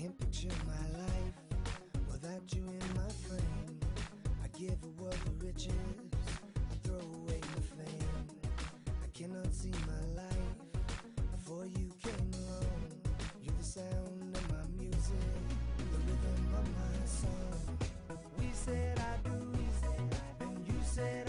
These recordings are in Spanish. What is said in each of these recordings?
can't picture my life without you in my frame. I give a world of riches, I throw away my fame. I cannot see my life before you came along. You're the sound of my music, the rhythm of my song. We said I do, and you said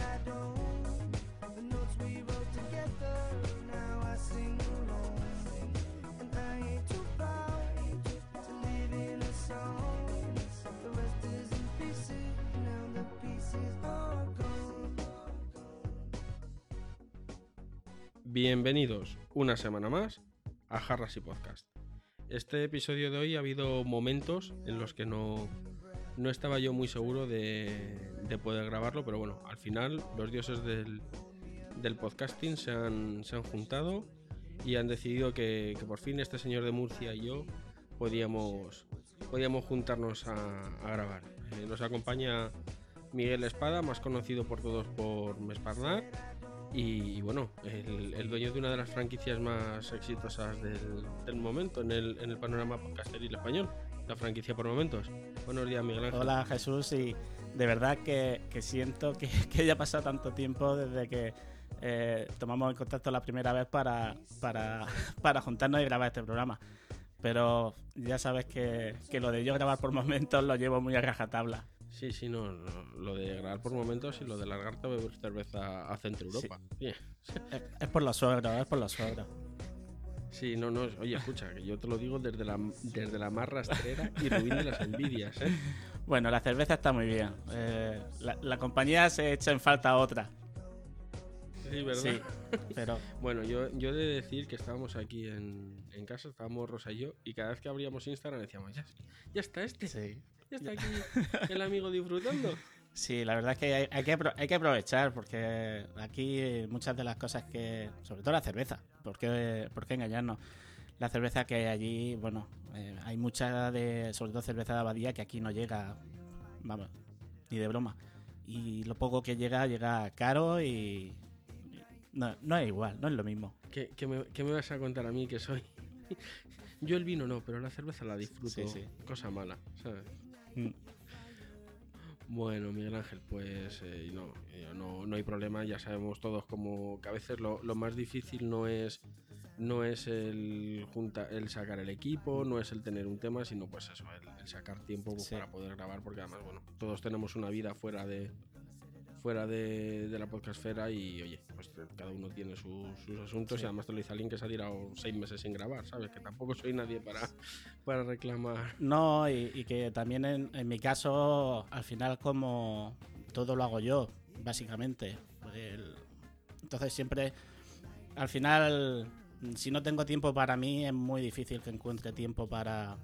Bienvenidos una semana más a Jarras y Podcast. Este episodio de hoy ha habido momentos en los que no, no estaba yo muy seguro de, de poder grabarlo, pero bueno, al final los dioses del, del podcasting se han, se han juntado y han decidido que, que por fin este señor de Murcia y yo podíamos, podíamos juntarnos a, grabar. Eh, nos acompaña Miguel Espada, más conocido por todos por Mesparnar. Y, bueno, el, dueño de una de las franquicias más exitosas del, momento en el, panorama podcasteril español, la franquicia por momentos. Buenos días, Miguel Ángel. Hola Jesús y de verdad que, siento que, que haya pasado tanto tiempo desde que eh, tomamos el contacto la primera vez para juntarnos y grabar este programa. Pero ya sabes que, que lo de yo grabar por momentos lo llevo muy a rajatabla. Sí, sí, no, no, lo de grabar por momentos y lo de largarte a beber cerveza a Centro Europa. Bien. Es, es por los suegros, es por los suegros. Sí, no, no, oye, escucha, que yo te lo digo desde la, desde la más rastrera y ruin de las envidias, ¿eh? Bueno, la cerveza está muy bien. Eh, la, la compañía se echa en falta otra. Sí, ¿verdad? Sí, pero Bueno, yo, yo he de decir que estábamos aquí en, en casa, estábamos Rosa y yo, y cada vez que abríamos Instagram decíamos, ya, ya está este, sí. Ya está aquí el amigo disfrutando. Sí, la verdad es que hay, hay que hay que aprovechar porque aquí muchas de las cosas que, sobre todo la cerveza, ¿por qué, por qué engañarnos? La cerveza que hay allí, bueno, eh, hay mucha de, sobre todo cerveza de abadía que aquí no llega, vamos, ni de broma. Y lo poco que llega, llega caro y, y no, no es igual, no es lo mismo. ¿Qué, qué me, qué me vas a contar a mí que soy? Yo el vino no, pero la cerveza la disfruto. Sí, sí. Cosa mala, ¿sabes? Bueno, Miguel Ángel, pues eh, no, eh, no, no hay problema, ya sabemos todos como que a veces lo, lo más difícil no es no es el junta, el sacar el equipo, no es el tener un tema, sino pues eso, el, el sacar tiempo pues, Sí. para poder grabar, porque además, bueno, todos tenemos una vida fuera de fuera de, de la podcastfera y oye, pues cada uno tiene sus, sus asuntos Sí. y además te lo dice alguien que se ha tirado seis meses sin grabar, ¿sabes? Que tampoco soy nadie para, para reclamar. No, y, y que también en, en mi caso, al final como todo lo hago yo, básicamente. El- entonces siempre, al final, si no tengo tiempo para mí, es muy difícil que encuentre tiempo para,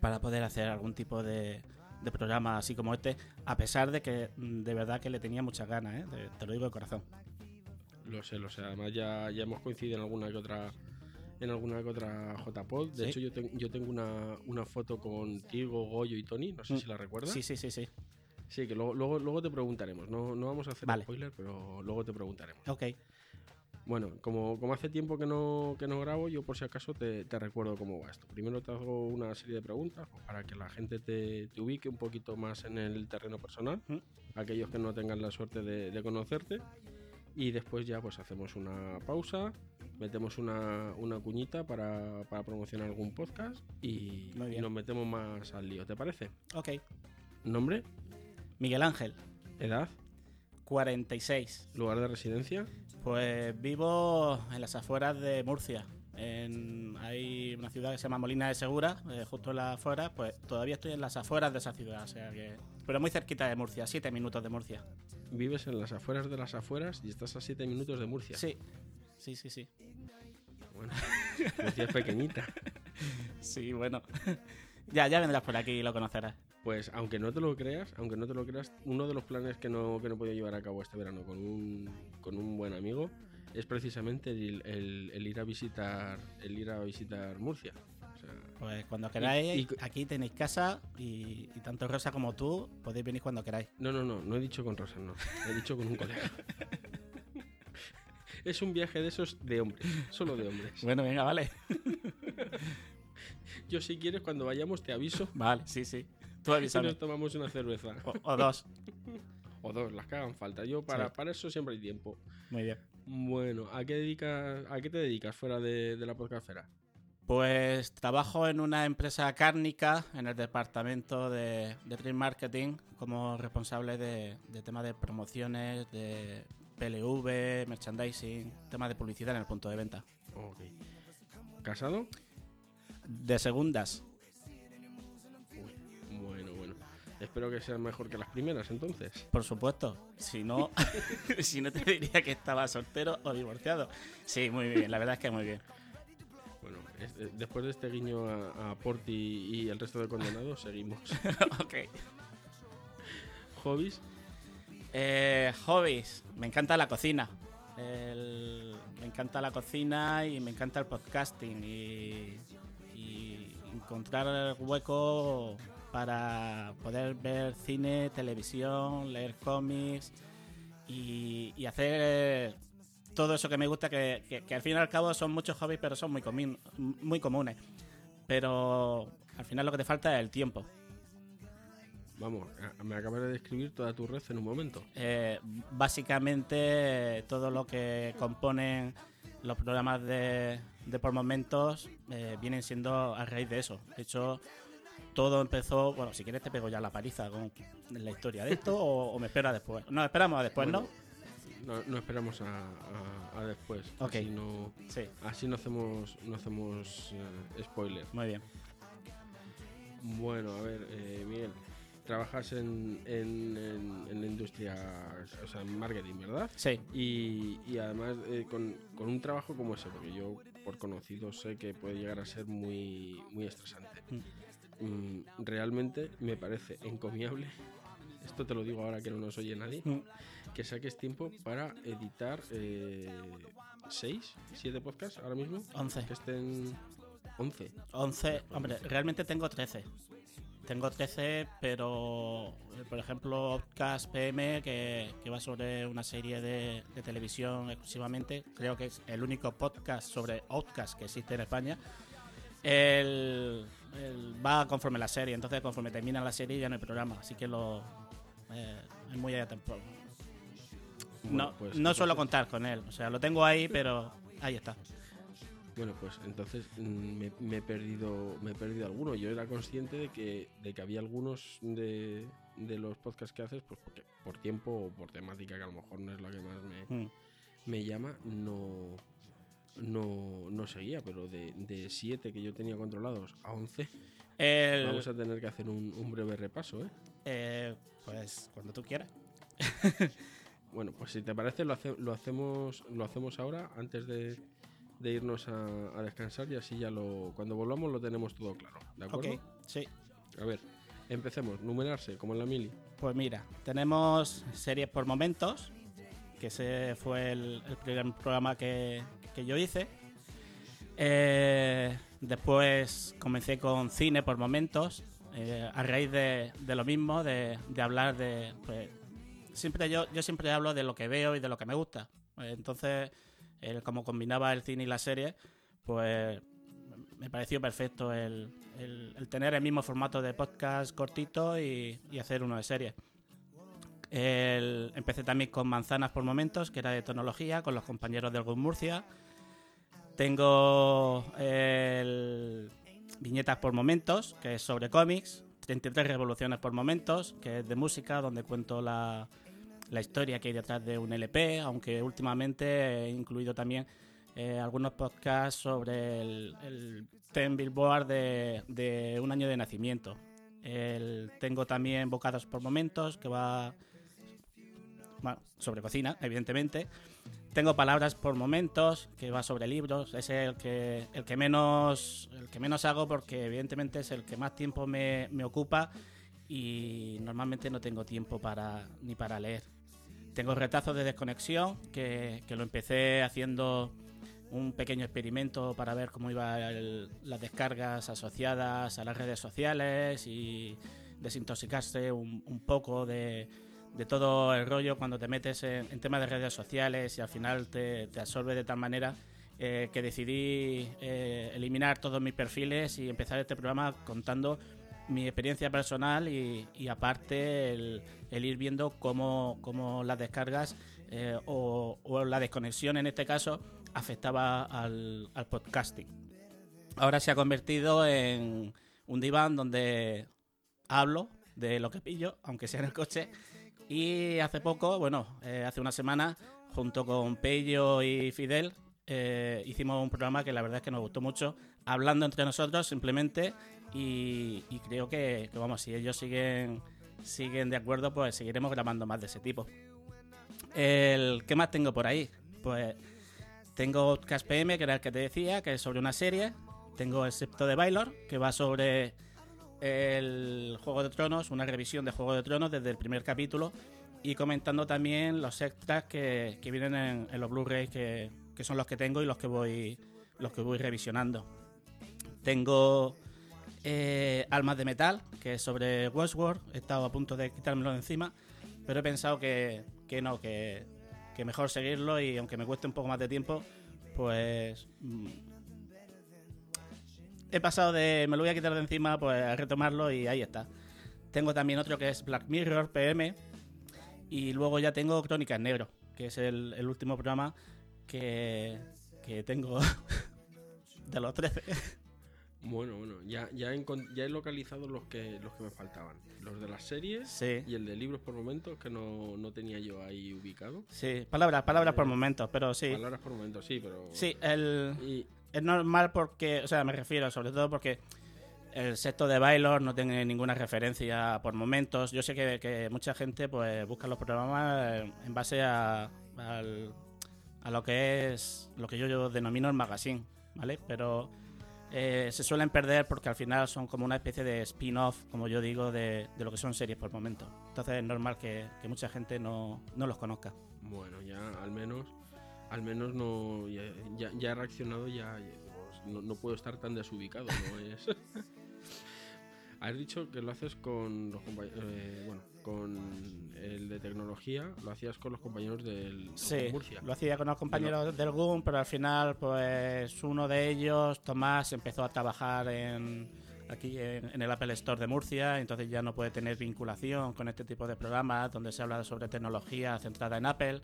para poder hacer algún tipo de, de programa así como este, a pesar de que mm, de verdad que le tenía muchas ganas, ¿eh? Te- te lo digo de corazón. Lo sé, lo sé. Además ya, ya hemos coincidido en alguna que otra en alguna que otra JPod. De Sí. hecho, yo, ten- yo tengo una, una foto contigo, Goyo y Tony. No sé Mm. si la recuerdas. Sí, sí, sí, sí. Sí, que luego, luego, luego te preguntaremos. No, no vamos a hacer Vale. spoiler, pero luego te preguntaremos. Ok, Bueno, como, como hace tiempo que no, que no grabo, yo por si acaso te, te recuerdo cómo va esto. Primero te hago una serie de preguntas pues, para que la gente te, te ubique un poquito más en el terreno personal, Mm. aquellos que no tengan la suerte de, de conocerte. Y después ya pues hacemos una pausa, metemos una, una cuñita para, para promocionar algún podcast y, nos metemos más al lío. ¿Te parece? ok. Nombre, Miguel Ángel, edad, 46. lugar de residencia. Pues vivo en las afueras de Murcia. En, hay una ciudad que se llama Molina de Segura, eh, justo en las afueras. Pues todavía estoy en las afueras de esa ciudad, o sea que. Pero muy cerquita de Murcia, siete minutos de Murcia. Vives en las afueras de las afueras y estás a 7 minutos de Murcia. Sí, sí, sí, sí. Bueno, Murcia es pequeñita. Sí, bueno. ya, ya vendrás por aquí y lo conocerás. Pues aunque no te lo creas, aunque no te lo creas, uno de los planes que no, que no he podido llevar a cabo este verano con un, con un buen amigo es precisamente el, el- el ir a visitar el ir a visitar Murcia. O sea, Pues cuando queráis, y- aquí tenéis casa y, y tanto Rosa como tú podéis venir cuando queráis. no, no, no, no he dicho con Rosa, no. He dicho con un colega. es un viaje de esos de hombres, solo de hombres. Bueno, venga, vale. Yo si quieres, cuando vayamos te aviso. Vale, sí, sí. Avísame. nos tomamos una cerveza. O, o dos. O dos, las que hagan falta. Yo para, Sí. para eso siempre hay tiempo. Muy bien. Bueno, ¿a qué, dedicas, ¿a qué te dedicas fuera de, de la podcastfera? Pues trabajo en una empresa cárnica en el departamento de, de trade marketing como responsable de, de temas de promociones, de PLV, merchandising, temas de publicidad en el punto de venta. Ok. ¿Casado? De segundas, Espero que sean mejor que las primeras entonces. por supuesto. Si no, si no te diría que estaba soltero o divorciado. Sí, muy bien. La verdad es que muy bien. Bueno, eh, después de este guiño a, a Porti y el resto de condenados, seguimos. ok. ¿Hobbies? Eh, hobbies. Me encanta la cocina. El- me encanta la cocina y me encanta el podcasting. Y, y encontrar hueco para poder ver cine, televisión, leer cómics y, y hacer todo eso que me gusta, que, que- que al fin y al cabo son muchos hobbies, pero son muy, muy comunes. Pero al final lo que te falta es el tiempo. Vamos, me acabas de describir toda tu red en un momento. Eh, básicamente todo lo que componen los programas de, de por momentos eh, vienen siendo a raíz de eso. De hecho, todo empezó, bueno, si quieres te pego ya la paliza con la historia de esto o, o me espera después. No, esperamos a después, Bueno, ¿no? No, no esperamos a, a- a después. Ok. Así no, Sí, así no hacemos, no hacemos eh, spoiler. muy bien. Bueno, a ver, eh, Miguel, trabajas en, en, en- en la industria, o sea, en marketing, ¿verdad? Sí, Y, y además eh, con, con un trabajo como ese, porque yo por conocido sé que puede llegar a ser muy, muy estresante. Mm, realmente me parece encomiable, esto te lo digo ahora que no nos oye nadie, Mm. que saques tiempo para editar eh, seis, siete podcasts ahora mismo, 11. que estén 11. 11, hombre, realmente tengo 13. Tengo 13, pero eh, por ejemplo, Outcast PM, que, que va sobre una serie de, de televisión exclusivamente, creo que es el único podcast sobre Outcast que existe en España. El, el- va conforme la serie, entonces conforme termina la serie ya no hay programa, así que lo eh, es muy a tiempo. Bueno, No, pues, no suelo contar con él, o sea, lo tengo ahí, pero ahí está. Bueno, pues entonces mm, me, me he perdido me he perdido alguno. Yo era consciente de que, de que había algunos de, de los podcasts que haces, pues porque por tiempo o por temática que a lo mejor no es la que más me, Mm. me llama, no, no, no seguía, pero de, de siete que yo tenía controlados a 11, El- vamos a tener que hacer un, un breve repaso, ¿eh? eh, pues cuando tú quieras. Bueno, pues si te parece lo, hace- lo hacemos lo hacemos ahora antes de, de irnos a, a descansar y así ya lo cuando volvamos lo tenemos todo claro, ¿de acuerdo? Ok, sí. A ver, empecemos, numerarse como en la mili. Pues mira, tenemos series por momentos, que ese fue el, el primer programa que, que yo hice. Eh, después comencé con cine por momentos, eh, a raíz de, de lo mismo, de, de hablar de... pues, siempre yo, yo siempre hablo de lo que veo y de lo que me gusta. Eh, entonces, el- como combinaba el cine y la serie, pues me pareció perfecto el, el- el tener el mismo formato de podcast cortito y, y hacer uno de serie. Empecé también con Manzanas por Momentos, que era de tecnología, con los compañeros del Good Murcia. Tengo el Viñetas por Momentos, que es sobre cómics. 33 Revoluciones por Momentos, que es de música, donde cuento la, la historia que hay detrás de un LP, aunque últimamente he incluido también eh, algunos podcasts sobre el, el 10 Billboard de, un año de nacimiento. Tengo también Bocados por Momentos, que va sobre cocina, evidentemente. Tengo Palabras por Momentos, que va sobre libros. Es el que, el que, menos, el que menos hago porque evidentemente es el que más tiempo me, me ocupa y normalmente no tengo tiempo para, ni para leer. Tengo retazos de desconexión, que, que lo empecé haciendo un pequeño experimento para ver cómo iban las descargas asociadas a las redes sociales y desintoxicarse un poco de, de todo el rollo cuando te metes en, en temas de redes sociales y al final te, te absorbe de tal manera eh, que decidí eh, eliminar todos mis perfiles y empezar este programa contando mi experiencia personal y, y aparte el, el ir viendo cómo, cómo las descargas eh, o, o la desconexión en este caso afectaba al, al podcasting. Ahora se ha convertido en un diván donde hablo de lo que pillo, aunque sea en el coche. Y hace poco, bueno, eh, hace una semana, junto con Pello y Fidel, eh, hicimos un programa que la verdad es que nos gustó mucho, hablando entre nosotros simplemente. Y, creo que, vamos, si ellos siguen, siguen de acuerdo, pues seguiremos grabando más de ese tipo. El, ¿Qué más tengo por ahí? Pues tengo Cast PM, que era el que te decía, que es sobre una serie. Tengo el Septo de Baylor, que va sobre el Juego de Tronos, una revisión de Juego de Tronos desde el primer capítulo y comentando también los extras que, que vienen en, los Blu-rays que, que, son los que tengo y los que voy los que voy revisionando. Tengo eh, Almas de Metal, que es sobre Westworld. He estado a punto de quitármelo de encima, pero he pensado que, que no, que, que mejor seguirlo y aunque me cueste un poco más de tiempo, pues mm, he pasado de me lo voy a quitar de encima pues a retomarlo y ahí está. Tengo también otro que es Black Mirror PM y luego ya tengo Crónicas Negro, que es el, el último programa que, que tengo de los 13. Bueno, bueno, ya, ya, he, ya he localizado los que, los que me faltaban. Los de las series Sí. y el de libros por momentos que no, no tenía yo ahí ubicado. Sí, palabras, palabras por momentos, pero sí. Palabras por momentos, sí, pero... Sí, el, Y, es normal porque, o sea, me refiero sobre todo porque el sexto de Baylor no tiene ninguna referencia por momentos. Yo sé que, que mucha gente pues busca los programas en base a, al- a lo que es lo que yo, yo denomino el magazine, ¿vale? Pero eh, se suelen perder porque al final son como una especie de spin-off, como yo digo, de, de lo que son series por momentos. Entonces es normal que, que mucha gente no, no los conozca. bueno, ya al menos... Al menos no... Ya, ya- ya he reaccionado, ya... no, no puedo estar tan desubicado, ¿no? Es... Has dicho que lo haces con los compañeros... bueno, con el de tecnología, lo hacías con los compañeros del Sí, de Murcia. lo hacía con los compañeros del GUM, pero al final, pues uno de ellos, Tomás, empezó a trabajar en aquí en, en el Apple Store de Murcia, entonces ya no puede tener vinculación con este tipo de programas donde se habla sobre tecnología centrada en Apple.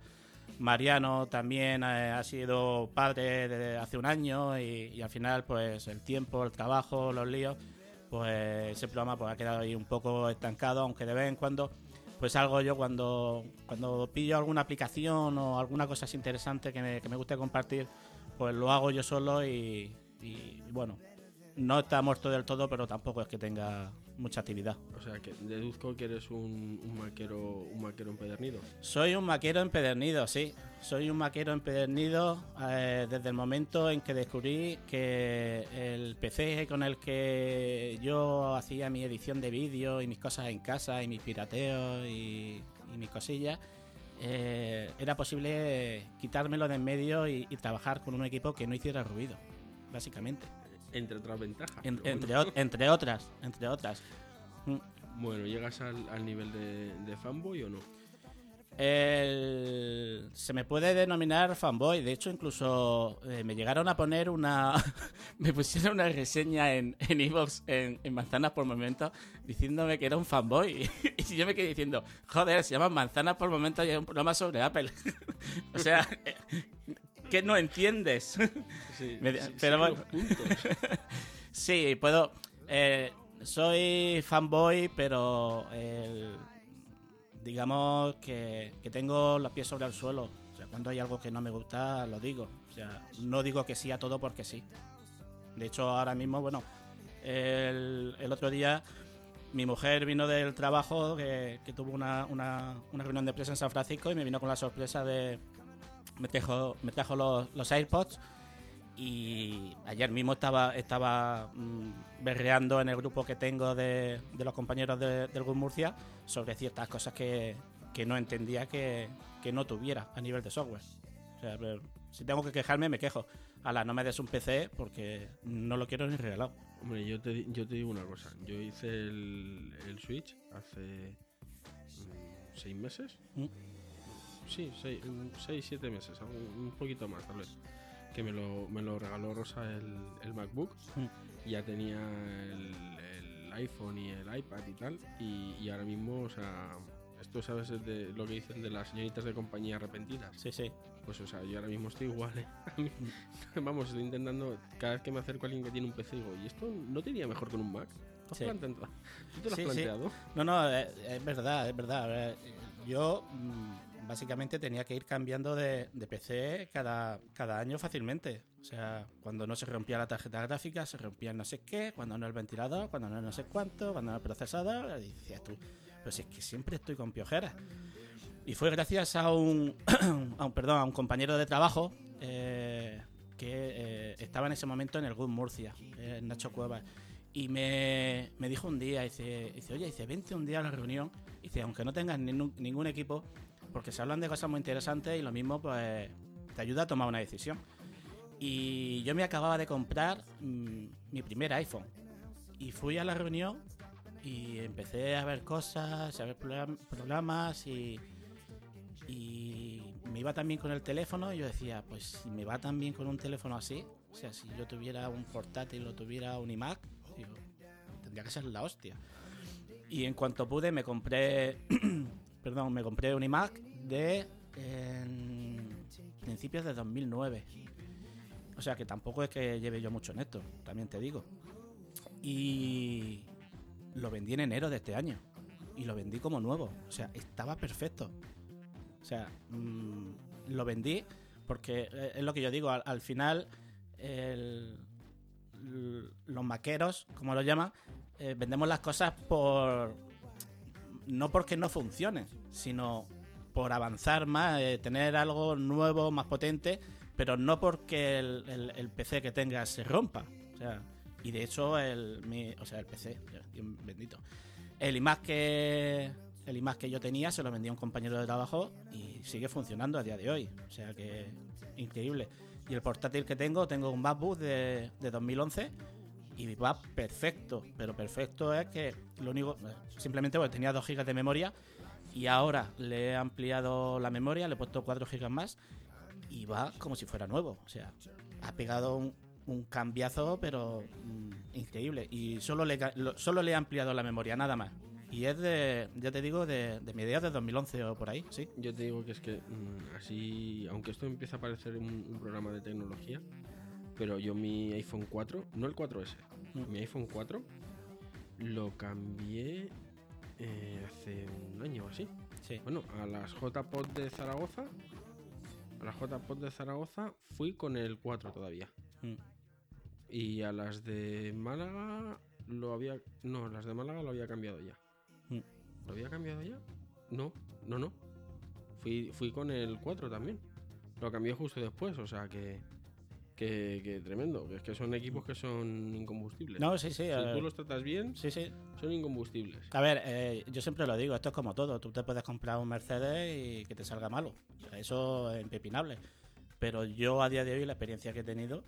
Mariano también eh, ha sido padre desde hace un año y, al final, pues el tiempo, el trabajo, los líos, pues ese programa pues, ha quedado ahí un poco estancado, aunque de vez en cuando pues algo yo cuando, cuando pillo alguna aplicación o alguna cosa interesante que me, que me guste compartir, pues lo hago yo solo y, y, bueno, no está muerto del todo, pero tampoco es que tenga mucha actividad. O sea, que deduzco que eres un, un maquero un maquero empedernido. Soy un maquero empedernido, sí. Soy un maquero empedernido eh, desde el momento en que descubrí que el PC con el que yo hacía mi edición de vídeo y mis cosas en casa y mis pirateos y, y mis cosillas, eh, era posible quitármelo de en medio y, y trabajar con un equipo que no hiciera ruido, básicamente. Entre otras ventajas. En- entre, bueno. entre otras, entre otras. Mm. Bueno, ¿llegas al, al nivel de, de fanboy o no? El- se me puede denominar fanboy. De hecho, incluso eh, me llegaron a poner una. me pusieron una reseña en en Evox, en, en Manzanas por Momentos, diciéndome que era un fanboy. y yo me quedé diciendo, joder, se llama Manzanas por Momentos y es un programa sobre Apple. o sea, ¿qué no entiendes? Sí, Me- sí, pero sí, bueno. los puntos. Sí, puedo. eh, soy fanboy, pero el- digamos que, que tengo los pies sobre el suelo. O sea, cuando hay algo que no me gusta, lo digo. O sea, no digo que sí a todo porque sí. De hecho, ahora mismo, bueno, el, el otro día mi mujer vino del trabajo, que, que tuvo una, una, una reunión de empresa en San Francisco y me vino con la sorpresa de... Me trajo, me trajo los, los AirPods y ayer mismo estaba estaba mm, berreando en el grupo que tengo de, de los compañeros de- del GUM Murcia sobre ciertas cosas que, que no entendía que, que no tuviera a nivel de software. O sea, pero si tengo que quejarme, me quejo. Ala, no me des un PC porque no lo quiero ni regalado. Hombre, yo te, yo te digo una cosa. Yo hice el, el Switch hace mm, seis meses. Mm. Sí, seis, mm, seis, siete meses, algo- un poquito más tal vez. que me lo, me lo regaló Rosa el, el MacBook. Mm. Ya tenía el, el iPhone y el iPad y tal. Y, y ahora mismo, o sea, esto sabes es de lo que dicen de las señoritas de compañía arrepentidas. Sí, sí. Pues, o sea, yo ahora mismo estoy igual, ¿eh? Mí- Vamos, estoy intentando, cada vez que me acerco a alguien que tiene un PC, digo, ¿y esto no tenía mejor con un Mac? ¿Tú, Sí. ¿Tú te lo has Sí, sí. planteado? No, no, es, es verdad, es verdad. Yo mm, básicamente tenía que ir cambiando de, de PC cada, cada año fácilmente. O sea, cuando no se rompía la tarjeta gráfica, se rompía no sé qué, cuando no el ventilador, cuando no no sé cuánto, cuando no el procesador. Y decías tú, si es que siempre estoy con piojeras. Y fue gracias a un, a un, perdón, a un compañero de trabajo eh, que eh, estaba en ese momento en el GUD Murcia, eh, Nacho Cuevas. Y me, me dijo un día, dice, dice, oye, dice, vente un día a la reunión, dice, aunque no tengas ningún, ningún equipo, porque se hablan de cosas muy interesantes y lo mismo, pues, te ayuda a tomar una decisión. Y yo me acababa de comprar mm, mi primer iPhone. Y fui a la reunión y empecé a ver cosas, a ver program- programas y, me iba también con el teléfono y yo decía, pues si me va tan bien con un teléfono así, o sea, si yo tuviera un portátil o tuviera un iMac, tendría que ser la hostia. Y en cuanto pude me compré, perdón, me compré un iMac de en principios de 2009. O sea que tampoco es que lleve yo mucho en esto, también te digo. Y lo vendí en enero de este año. Y lo vendí como nuevo. O sea, estaba perfecto. O sea, mm, lo vendí porque eh, es lo que yo digo. Al, al final, los maqueros, como lo llaman, eh, vendemos las cosas por. No porque no funcionen, sino por avanzar más, eh, tener algo nuevo, más potente, pero no porque el, el- el PC que tengas se rompa. O sea, y de hecho, el, mi- o sea, el PC, Dios bendito. El iMac que el iMac que yo tenía se lo vendí a un compañero de trabajo y sigue funcionando a día de hoy. O sea que increíble. Y el portátil que tengo, tengo un MacBook de, de 2011 y va perfecto. Pero perfecto es que lo único, simplemente porque tenía 2 GB de memoria y ahora le he ampliado la memoria, le he puesto 4 GB más y va como si fuera nuevo. O sea, ha pegado un, cambiazo, pero mm, increíble. Y solo le, lo- solo le he ampliado la memoria, nada más. Y es de, ya te digo, de, de mediados de 2011 o por ahí, sí. Yo te digo que es que mm, así, aunque esto empieza a parecer un, un programa de tecnología, pero yo mi iPhone 4, no el 4S, Mm. mi iPhone 4 lo cambié eh, hace un año o así. Sí. Bueno, a las JPod de Zaragoza, a las JPod de Zaragoza fui con el 4 todavía. Mm. Y a las de Málaga lo había. No, las de Málaga lo había cambiado ya. Mm. ¿Lo había cambiado ya? No, no, no. Fui, fui con el 4 también. Lo cambié justo después, o sea que. Que, que tremendo. Que es que son equipos que son incombustibles. No, sí, sí. si eh, tú los tratas bien, Sí, sí. son incombustibles. A ver, eh, yo siempre lo digo, esto es como todo. Tú te puedes comprar un Mercedes y que te salga malo. Eso es impepinable. Pero yo a día de hoy, la experiencia que he tenido,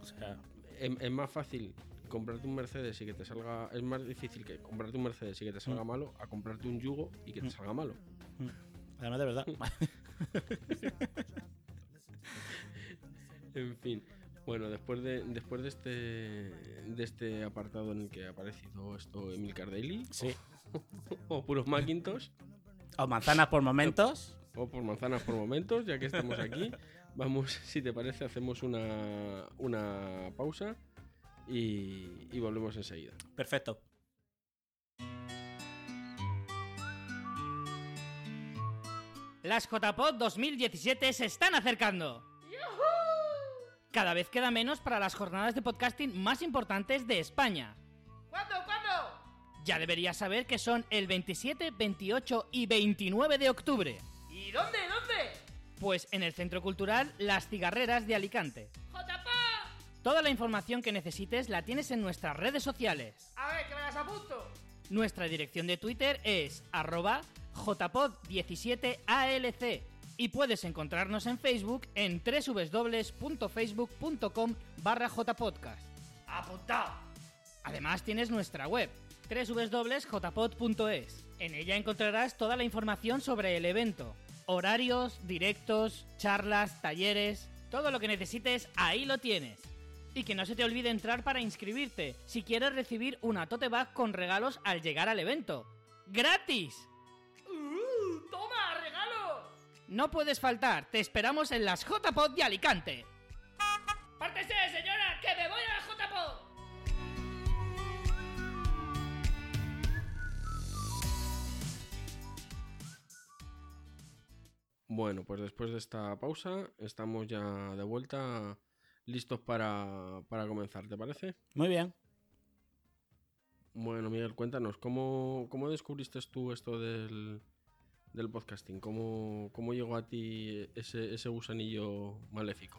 o sea, Es, es más fácil comprarte un Mercedes y que te salga. Es más difícil que comprarte un Mercedes y que te salga Mm. malo a comprarte un Yugo y que te Mm. salga malo. además de verdad. En fin. Bueno, después de, después de este de este apartado en el que ha aparecido esto Emil Cardelli sí. o puros Macintosh O manzanas por momentos. o por manzanas por momentos, ya que estamos aquí, vamos, si te parece, hacemos una, una pausa y, y volvemos enseguida. Perfecto. Las JPod 2017 se están acercando. Cada vez queda menos para las jornadas de podcasting más importantes de España. ¿Cuándo? ¿Cuándo? Ya deberías saber que son el 27, 28 y 29 de octubre. ¿Y dónde? ¿Dónde? Pues en el Centro Cultural Las Cigarreras de Alicante. ¡JPA! Toda la información que necesites la tienes en nuestras redes sociales. A ver, que me las apunto. Nuestra dirección de Twitter es arroba jpod17alc y puedes encontrarnos en Facebook en www.facebook.com barra jpodcast. Apuntado. Además tienes nuestra web www.jpod.es. En ella encontrarás toda la información sobre el evento, horarios, directos, charlas, talleres, Todo lo que necesites, ahí lo tienes. Y que no se te olvide entrar para inscribirte si quieres recibir una tote bag con regalos al llegar al evento. ¡Gratis! ¡Uh! ¡Toma! No puedes faltar, te esperamos en las JPod de Alicante. ¡Pártese, señora, que me voy a la JPod! Bueno, pues después de esta pausa estamos ya de vuelta listos para, para comenzar, ¿te parece? Muy bien. Bueno, Miguel, cuéntanos, ¿cómo, cómo descubriste tú esto del, del podcasting? ¿Cómo, ¿Cómo llegó a ti ese, ese gusanillo maléfico?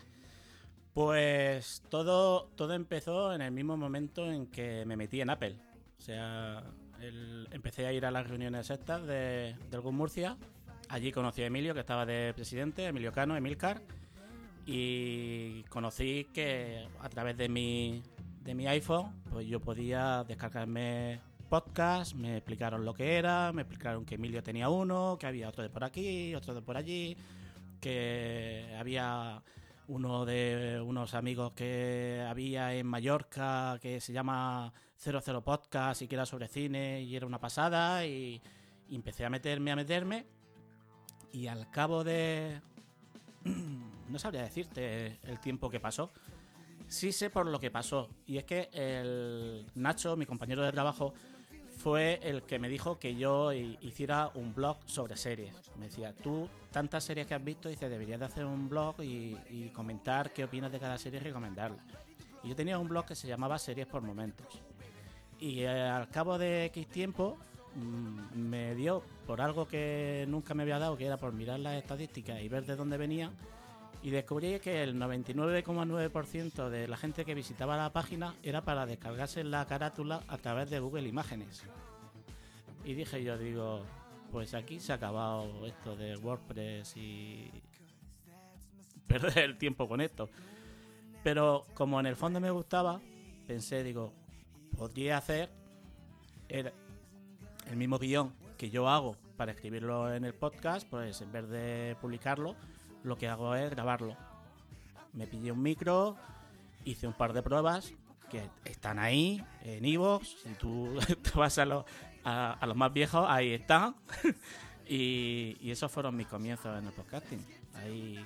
Pues todo, todo empezó en el mismo momento en que me metí en Apple. O sea, empecé a ir a las reuniones estas de, del Murcia. Allí conocí a Emilio, que estaba de presidente, Emilio Cano, Emilcar. Y conocí que a través de mi, de mi iPhone, pues yo podía descargarme podcast, me explicaron lo que era, me explicaron que Emilio tenía uno, que había otro de por aquí, otro de por allí, que había uno de unos amigos que había en Mallorca que se llama 00 Podcast y que era sobre cine y era una pasada y, y empecé a meterme, a meterme y al cabo de... no sabría decirte el tiempo que pasó. Sí sé por lo que pasó y es que el Nacho, mi compañero de trabajo, fue el que me dijo que yo hi- hiciera un blog sobre series. Me decía, tú, tantas series que has visto, dice, deberías de hacer un blog y, comentar qué opinas de cada serie y recomendarla. Y yo tenía un blog que se llamaba Series por Momentos. Y eh, al cabo de X tiempo mm, me dio por algo que nunca me había dado, que era por mirar las estadísticas y ver de dónde venía. Y descubrí que el 99,9% de la gente que visitaba la página era para descargarse la carátula a través de Google Imágenes. Y dije yo, digo, pues aquí se ha acabado esto de WordPress y perder el tiempo con esto. Pero como en el fondo me gustaba, pensé, digo, podría hacer el, el mismo guion que yo hago para escribirlo en el podcast, pues en vez de publicarlo, lo que hago es grabarlo. Me pillé un micro, hice un par de pruebas que están ahí en Ivox. Si tú vas a, los- a, a los más viejos, ahí están. y, y esos fueron mis comienzos en el podcasting. Ahí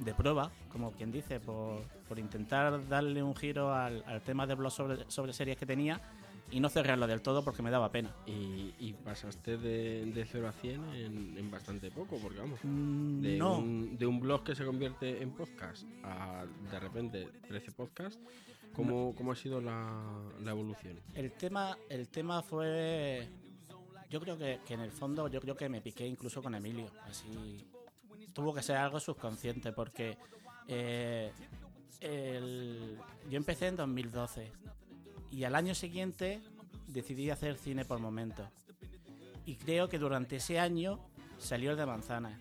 de prueba, como quien dice, por, por intentar darle un giro al, al tema de blog sobre, sobre series que tenía y no cerrarlo del todo porque me daba pena. Y, y pasaste de, de 0 a 100 en, en bastante poco, porque vamos, Mm, de, no, un, de un blog que se convierte en podcast a de repente 13 podcasts, ¿cómo, cómo ha sido la, la evolución? el tema, el tema fue. Yo creo que, que en el fondo, yo creo que me piqué incluso con Emilio. Así. Tuvo que ser algo subconsciente porque. eh, el- yo empecé en 2012 y al año siguiente decidí hacer cine por momentos. Y creo que durante ese año salió el de Manzana.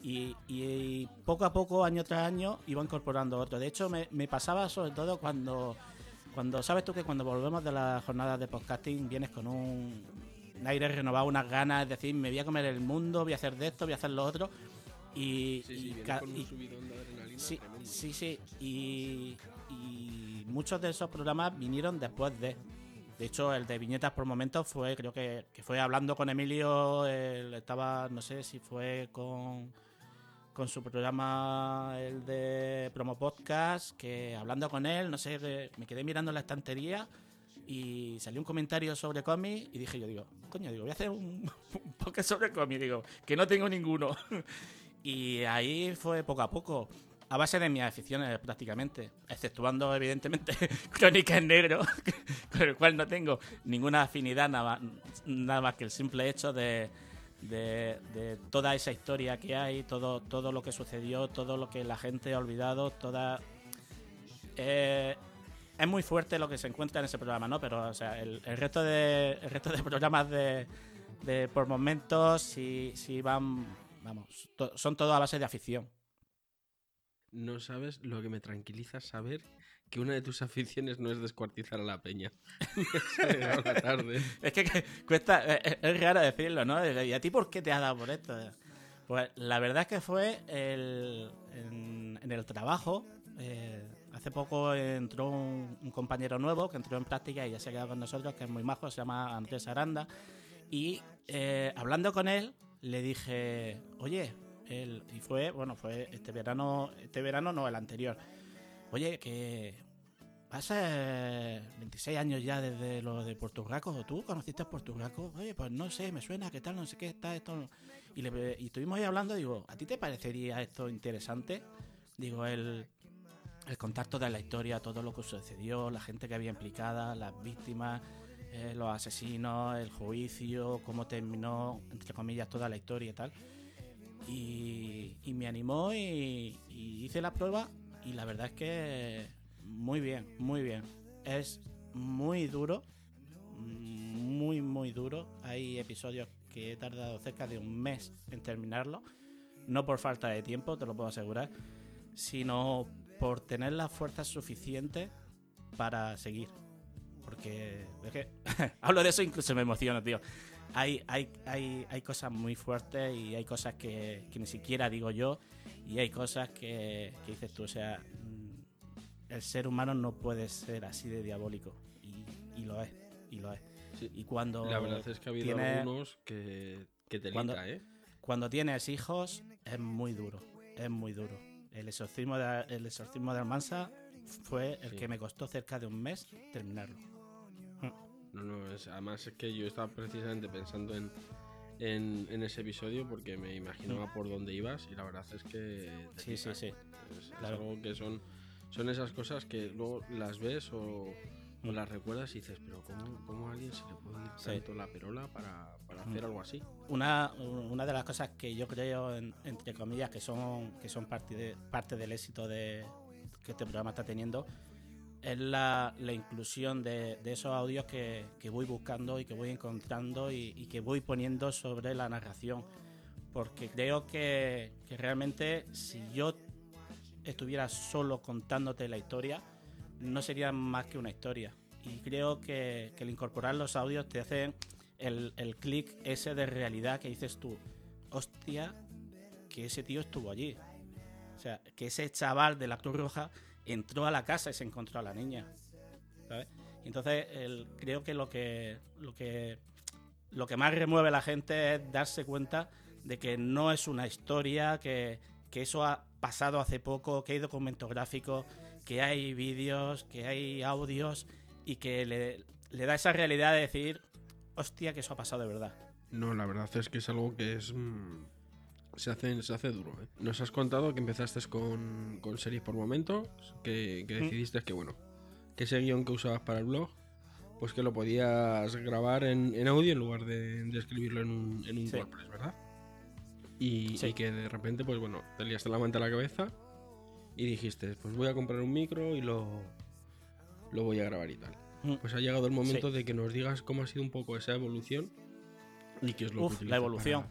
Y, y poco a poco, año tras año, iba incorporando otro. De hecho, me, me pasaba sobre todo cuando, cuando, sabes tú que cuando volvemos de las jornadas de podcasting vienes con un, un aire renovado, unas ganas, es decir, me voy a comer el mundo, voy a hacer de esto, voy a hacer lo otro. Y, y ca- y- subidón de adrenalina Sí, sí, sí. Y muchos de esos programas vinieron después de. De hecho, el de viñetas por momentos fue, creo que, que fue hablando con Emilio. él estaba, no sé si fue con, con su programa, el de Promo Podcast, que hablando con él, no sé, me quedé mirando la estantería y salió un comentario sobre cómics y dije yo, digo, coño, digo, voy a hacer un, un sobre cómics, digo, que no tengo ninguno. Y ahí fue poco a poco, a base de mis aficiones prácticamente, exceptuando evidentemente Crónica en Negro, con el cual no tengo ninguna afinidad nada más, que el simple hecho de, de, toda esa historia que hay, todo, todo lo que sucedió, todo lo que la gente ha olvidado, toda... eh, es muy fuerte lo que se encuentra en ese programa, ¿no? Pero, o sea, el, resto de el resto de programas de, de por momentos sí, sí van, vamos, son todo a base de afición. No sabes lo que me tranquiliza saber que una de tus aficiones no es descuartizar a la peña. La tarde. Es que, que cuesta, es, es raro decirlo, ¿no? ¿Y a ti por qué te ha dado por esto? Pues la verdad es que fue el- en, en el trabajo. eh, hace poco entró un, un compañero nuevo que entró en práctica y ya se ha quedado con nosotros, que es muy majo, se llama Andrés Aranda. Y eh, hablando con él, le dije, oye, y fue, bueno, fue este verano, este verano no, el anterior. Oye, que pasa 26 años ya desde lo de Puerto Rico. ¿Tú conociste a Puerto Rico? Oye, pues no sé, me suena, ¿qué tal? No sé qué está esto. Y, le, y estuvimos ahí hablando, digo, ¿a ti te parecería esto interesante? Digo, el, el contacto de la historia, todo lo que sucedió, la gente que había implicada, las víctimas, eh, los asesinos, el juicio, cómo terminó, entre comillas, toda la historia y tal. Y, me animó y, hice la prueba y la verdad es que muy bien, muy bien. Es muy duro, muy, muy duro. Hay episodios que he tardado cerca de un mes en terminarlo. No por falta de tiempo, te lo puedo asegurar, sino por tener la fuerza suficiente para seguir. Porque es que hablo de eso incluso me emociono, tío. Hay, hay, hay, hay cosas muy fuertes y hay cosas que, que ni siquiera digo yo y hay cosas que, que dices tú, o sea, mm, el ser humano no puede ser así de diabólico y, y lo es, y lo es. Sí. Y cuando La verdad es que ha habido tiene- algunos que, que te Cuando- ¿eh? cuando tienes hijos es muy duro, es muy duro. El exorcismo de, el exorcismo de Almansa fue el Sí. que me costó cerca de un mes terminarlo. No, no, es- además es que yo estaba precisamente pensando en, en, en ese episodio porque me imaginaba por dónde ibas y la verdad es que... Sí, sí, sí. Es, algo que son, son esas cosas que luego las ves o, o Mm. las recuerdas y dices, pero ¿cómo, cómo a alguien se le puede ir Sí. tanto la perola para, para hacer Mm. algo así? Una, una de las cosas que yo creo, en- entre comillas, que son, que son parte, de- parte del éxito de, que este programa está teniendo, es la, la inclusión de, de esos audios que, que voy buscando y que voy encontrando y, que voy poniendo sobre la narración. Porque creo que, que realmente si yo estuviera solo contándote la historia, no sería más que una historia. Y creo que, que el incorporar los audios te hace el, el clic ese de realidad que dices tú, hostia, que ese tío estuvo allí. O sea, que ese chaval de la Cruz Roja entró a la casa y se encontró a la niña. ¿Sabes? Entonces creo que lo que lo que lo que más remueve a la gente es darse cuenta de que no es una historia, que, que eso ha pasado hace poco, que hay documentos gráficos, que hay vídeos, que hay audios y que le, le da esa realidad de decir, hostia, que eso ha pasado de verdad. No, la verdad es que es algo que es... se, hace, se hace duro. ¿eh? Nos has contado que empezaste con, con series por momentos, que, que Mm. decidiste que, bueno, que ese guion que usabas para el blog, pues que lo podías grabar en, en audio en lugar de, de escribirlo en un, en un Sí. WordPress, ¿verdad? Y, Sí. y que de repente, pues bueno, te liaste la manta a la cabeza y dijiste, pues voy a comprar un micro y lo, lo voy a grabar y tal. Mm. Pues ha llegado el momento de que nos digas cómo ha sido un poco esa evolución y qué es lo Uf, que la evolución.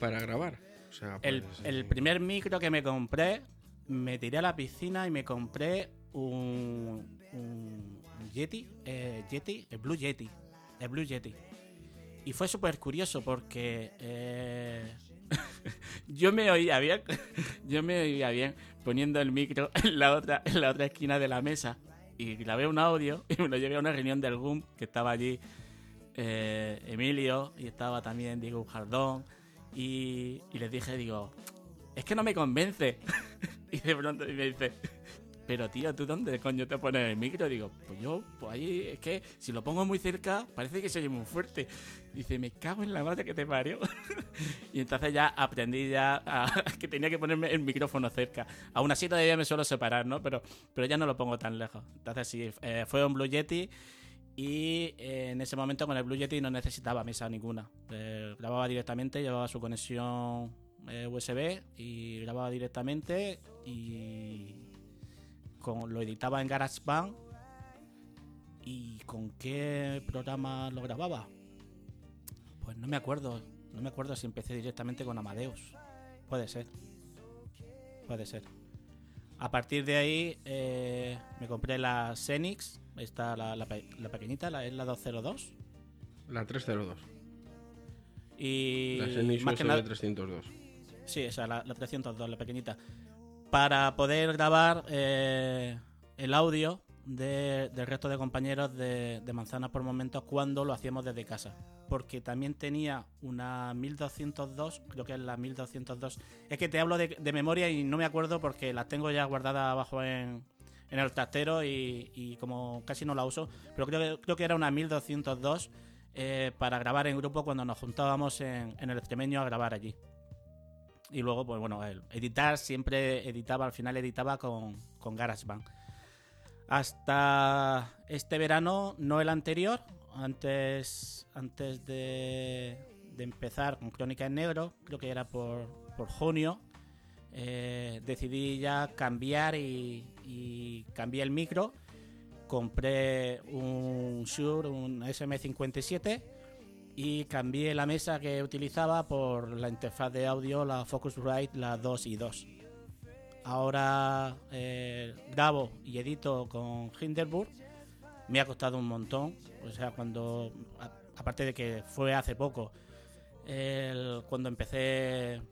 Para, para grabar. Sea, El, pues, el eh, primer micro que me compré, me tiré a la piscina y me compré un, un Yeti, eh, Yeti, el Blue Yeti, el Blue Yeti. Y fue súper curioso porque eh, yo me oía bien, yo me oía bien poniendo el micro en la otra, en la otra esquina de la mesa y grabé un audio y me lo llevé a una reunión del GUM que estaba allí eh, Emilio y estaba también Diego Jardón y, y les dije, digo, es que no me convence. y de pronto me dice, pero tío, ¿tú dónde coño te pones el micro? Digo, pues yo, pues ahí, es que si lo pongo muy cerca, parece que se oye muy fuerte. Dice, me cago en la madre que te parió. y entonces ya aprendí ya a- que tenía que ponerme el micrófono cerca. Aún así todavía me suelo separar, ¿no? Pero, pero ya no lo pongo tan lejos. Entonces sí, eh, fue un Blue Yeti y eh, en ese momento con el Blue Yeti no necesitaba mesa ninguna. Eh, grababa directamente, llevaba su conexión eh, USB y grababa directamente y lo editaba en GarageBand. ¿Y con qué programa lo grababa? Pues no me acuerdo. No me acuerdo si empecé directamente con Amadeus. Puede ser. Puede ser. A partir de ahí eh, me compré la Xenix, esta la, la, la pequeñita, la, es la 202. La 302. Y la Xenix más que nada, 302. Sí, esa, la, la 302, la pequeñita. Para poder grabar eh, el audio de- del resto de compañeros de, de Manzanas por momentos cuando lo hacíamos desde casa. Porque también tenía una 1202, creo que es la 1202. Es que te hablo de, memoria y no me acuerdo porque las tengo ya guardadas abajo en, en el trastero y, y como casi no la uso. Pero creo que, era una 1202 eh, para grabar en grupo cuando nos juntábamos en, el extremeño a grabar allí. Y luego, pues bueno, editar siempre editaba, al final editaba con, con GarageBand. Hasta este verano, no el anterior, antes, antes de, empezar con Crónica en Negro, creo que era por, por junio, eh, decidí ya cambiar y, y cambié el micro. Compré un Shure, un SM57 y cambié la mesa que utilizaba por la interfaz de audio, la Focusrite, la 2 y 2. Ahora eh, grabo y edito con Hinderburg. Me ha costado un montón. O sea, cuando. a- aparte de que fue hace poco. el- cuando empecé.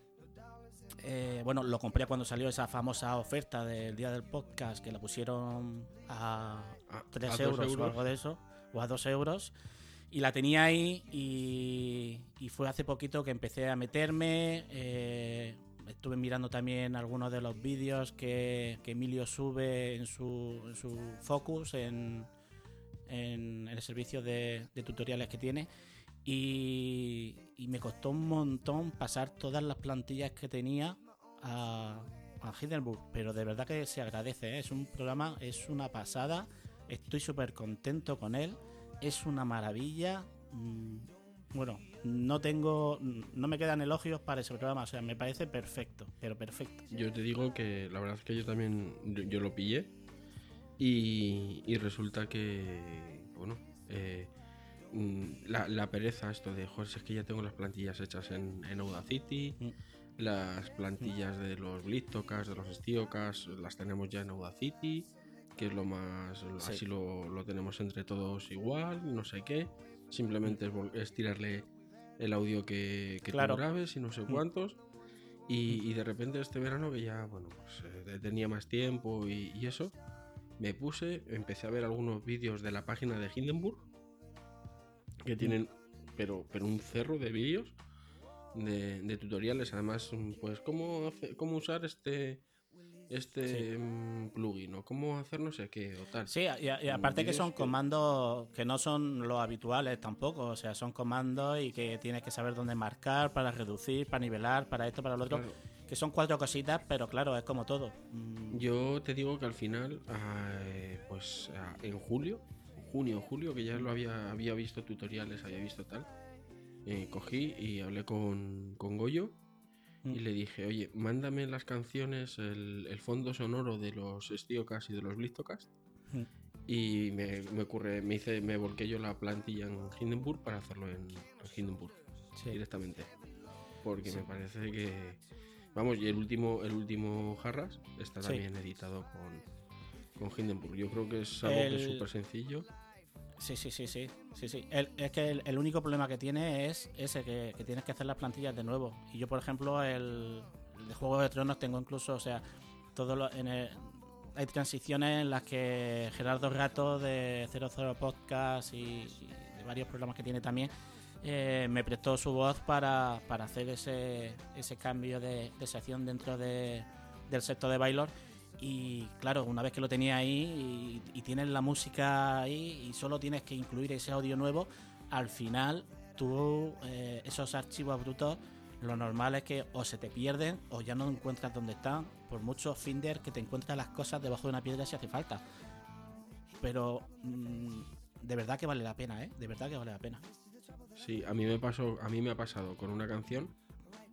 eh, bueno, lo compré cuando salió esa famosa oferta del día del podcast que la pusieron a A- 3 a dos euros, o algo de eso, o a 2 euros. Y la tenía ahí y, y fue hace poquito que empecé a meterme. eh, estuve mirando también algunos de los vídeos que, que Emilio sube en su, en su Focus, en, en el servicio de, tutoriales que tiene. Y, y me costó un montón pasar todas las plantillas que tenía a, a Hindenburg. Pero de verdad que se agradece. ¿eh? Es un programa, es una pasada. Estoy súper contento con él. Es una maravilla. Mm, Bueno, no tengo, no me quedan elogios para ese programa. O sea, me parece perfecto, pero perfecto. Yo te digo que la verdad es que yo también yo, yo lo pillé y, y resulta que, bueno, eh, mm, la, la pereza esto de, joder, es que ya tengo las plantillas hechas en, en Audacity, Mm. las plantillas de los Blitocast, de los Stiocast, las tenemos ya en Audacity, que es lo más, Sí. así lo, lo tenemos entre todos igual, no sé qué, simplemente es tirarle el audio que, que tú grabes y no sé Mm. cuántos. Y, y de repente este verano que ya, bueno, pues eh, tenía más tiempo y, y eso, me puse, empecé a ver algunos vídeos de la página de Hindenburg, que tienen, pero, pero un cerro de vídeos de, de tutoriales, además, mm, pues cómo, hace- cómo usar este este mm, plugin o cómo hacer no sé qué o tal. Sí, y, y aparte que son comandos que no son los habituales tampoco. O sea, son comandos y que tienes que saber dónde marcar para reducir, para nivelar, para esto, para lo otro. Claro. Que son cuatro cositas, pero claro, es como todo. Mm, Yo te digo que al final, ah, eh, pues ah, en julio, junio, julio, que ya lo había, había visto tutoriales, había visto tal, eh, cogí y hablé con, con Goyo y Mm. le dije, oye, mándame las canciones, el, el fondo sonoro de los Stiocast y de los Blistocast. Mm. Y me, me ocurre, me hice, me volqué yo la plantilla en Hindenburg para hacerlo en, en Hindenburg sí. directamente. Porque Sí. me parece que. Vamos, y el último, el último Jarras está Sí. también editado con, con Hindenburg. Yo creo que es algo que es súper sencillo. Sí, sí, sí, sí, sí, sí. Es que el, único problema que tiene es ese, que, tienes que hacer las plantillas de nuevo. Y yo, por ejemplo, el, el de Juego de Tronos tengo incluso, o sea, todo lo, en el- hay transiciones en las que Gerardo Rato de 00 Podcast y, de varios programas que tiene también, eh, me prestó su voz para, para hacer ese, ese cambio de, de sección dentro de, del sector de Bailor. Y claro, una vez que lo tenía ahí y, y tienes la música ahí y solo tienes que incluir ese audio nuevo, al final tú eh, esos archivos brutos, lo normal es que o se te pierden o ya no encuentras dónde están, por mucho Finder que te encuentras las cosas debajo de una piedra si hace falta. Pero mm, de verdad que vale la pena, ¿eh? De verdad que vale la pena. Sí, a mí me pasó, a mí me ha pasado con una canción.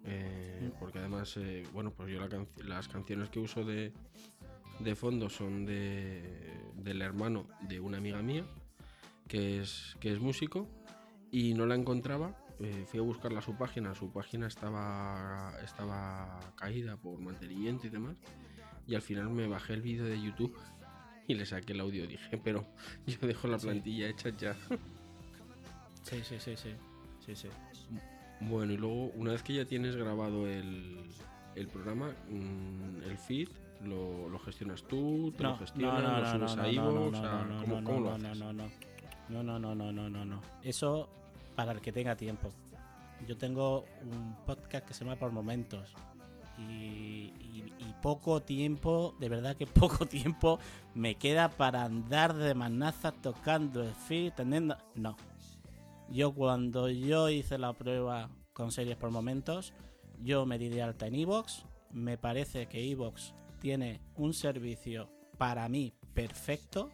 eh, Mm. porque además, eh, bueno, pues yo la las canciones que uso de, de fondo son de, del hermano de una amiga mía, que es, que es músico, y no la encontraba. eh, fui a buscarla a su página, su página estaba, estaba caída por mantenimiento y demás. Y al final me bajé el vídeo de YouTube y le saqué el audio. Dije, pero yo dejo la Sí. plantilla hecha ya. Sí, sí, sí, sí. Sí, sí. Bueno, y luego, una vez que ya tienes grabado el, el programa, mm, el feed, lo, lo gestionas tú, te No, lo gestionas, no, no, lo no, subes no, a no, no, no, ¿cómo, no, cómo no, no, no, no. No, no, no, no, no, no, no. Eso para el que tenga tiempo. Yo tengo un podcast que se llama Por Momentos. Y, y- y poco tiempo, de verdad que poco tiempo me queda para andar de manaza tocando el feed, teniendo... No. Yo cuando yo hice la prueba con series por momentos, yo me di de alta en Evox. Me parece que Evox tiene un servicio para mí perfecto,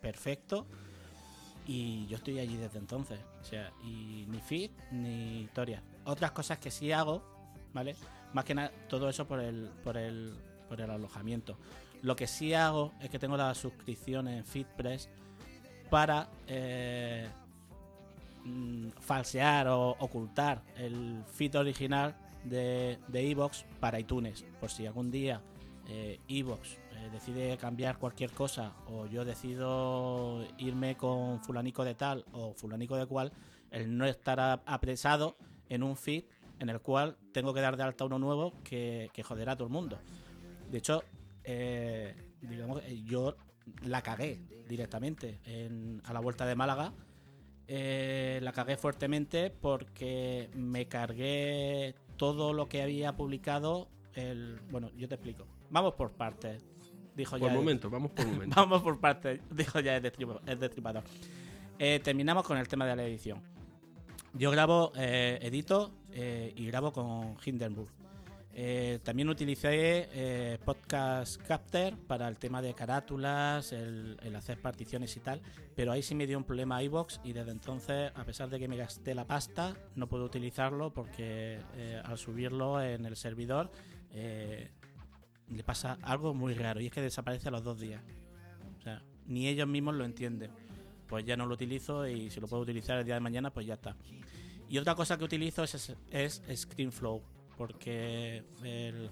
perfecto. Y yo estoy allí desde entonces. O sea, y ni feed ni historia. Otras cosas que sí hago, ¿vale? Más que nada, todo eso por el, por el, por el alojamiento. Lo que sí hago es que tengo la suscripción en FeedPress para eh, mm, falsear o ocultar el feed original de Evox para iTunes. Por si algún día Evox eh, decide cambiar cualquier cosa o yo decido irme con fulanico de tal o fulanico de cual, el no estar apresado en un feed en el cual tengo que dar de alta uno nuevo que, que joderá a todo el mundo. De hecho, eh, digamos, eh, yo la cagué directamente en- a la vuelta de Málaga. Eh, la cagué fuertemente porque me cargué todo lo que había publicado. El, bueno, yo te explico. Vamos por partes. Dijo Por ya el- momento, vamos por momento. Vamos por partes, dijo ya el, el destripador. Eh, terminamos con el tema de la edición. Yo grabo, eh, edito eh, y grabo con Hindenburg. También utilicé Podcast Capter para el tema de carátulas, el, el hacer particiones y tal, pero ahí sí me dio un problema iBox y desde entonces, a pesar de que me gasté la pasta, no puedo utilizarlo porque al subirlo en el servidor eh, le pasa algo muy raro y es que desaparece a los dos días. O sea, ni ellos mismos lo entienden. Pues ya no lo utilizo y si lo puedo utilizar el día de mañana, pues ya está. Y otra cosa que utilizo es, es ScreenFlow, porque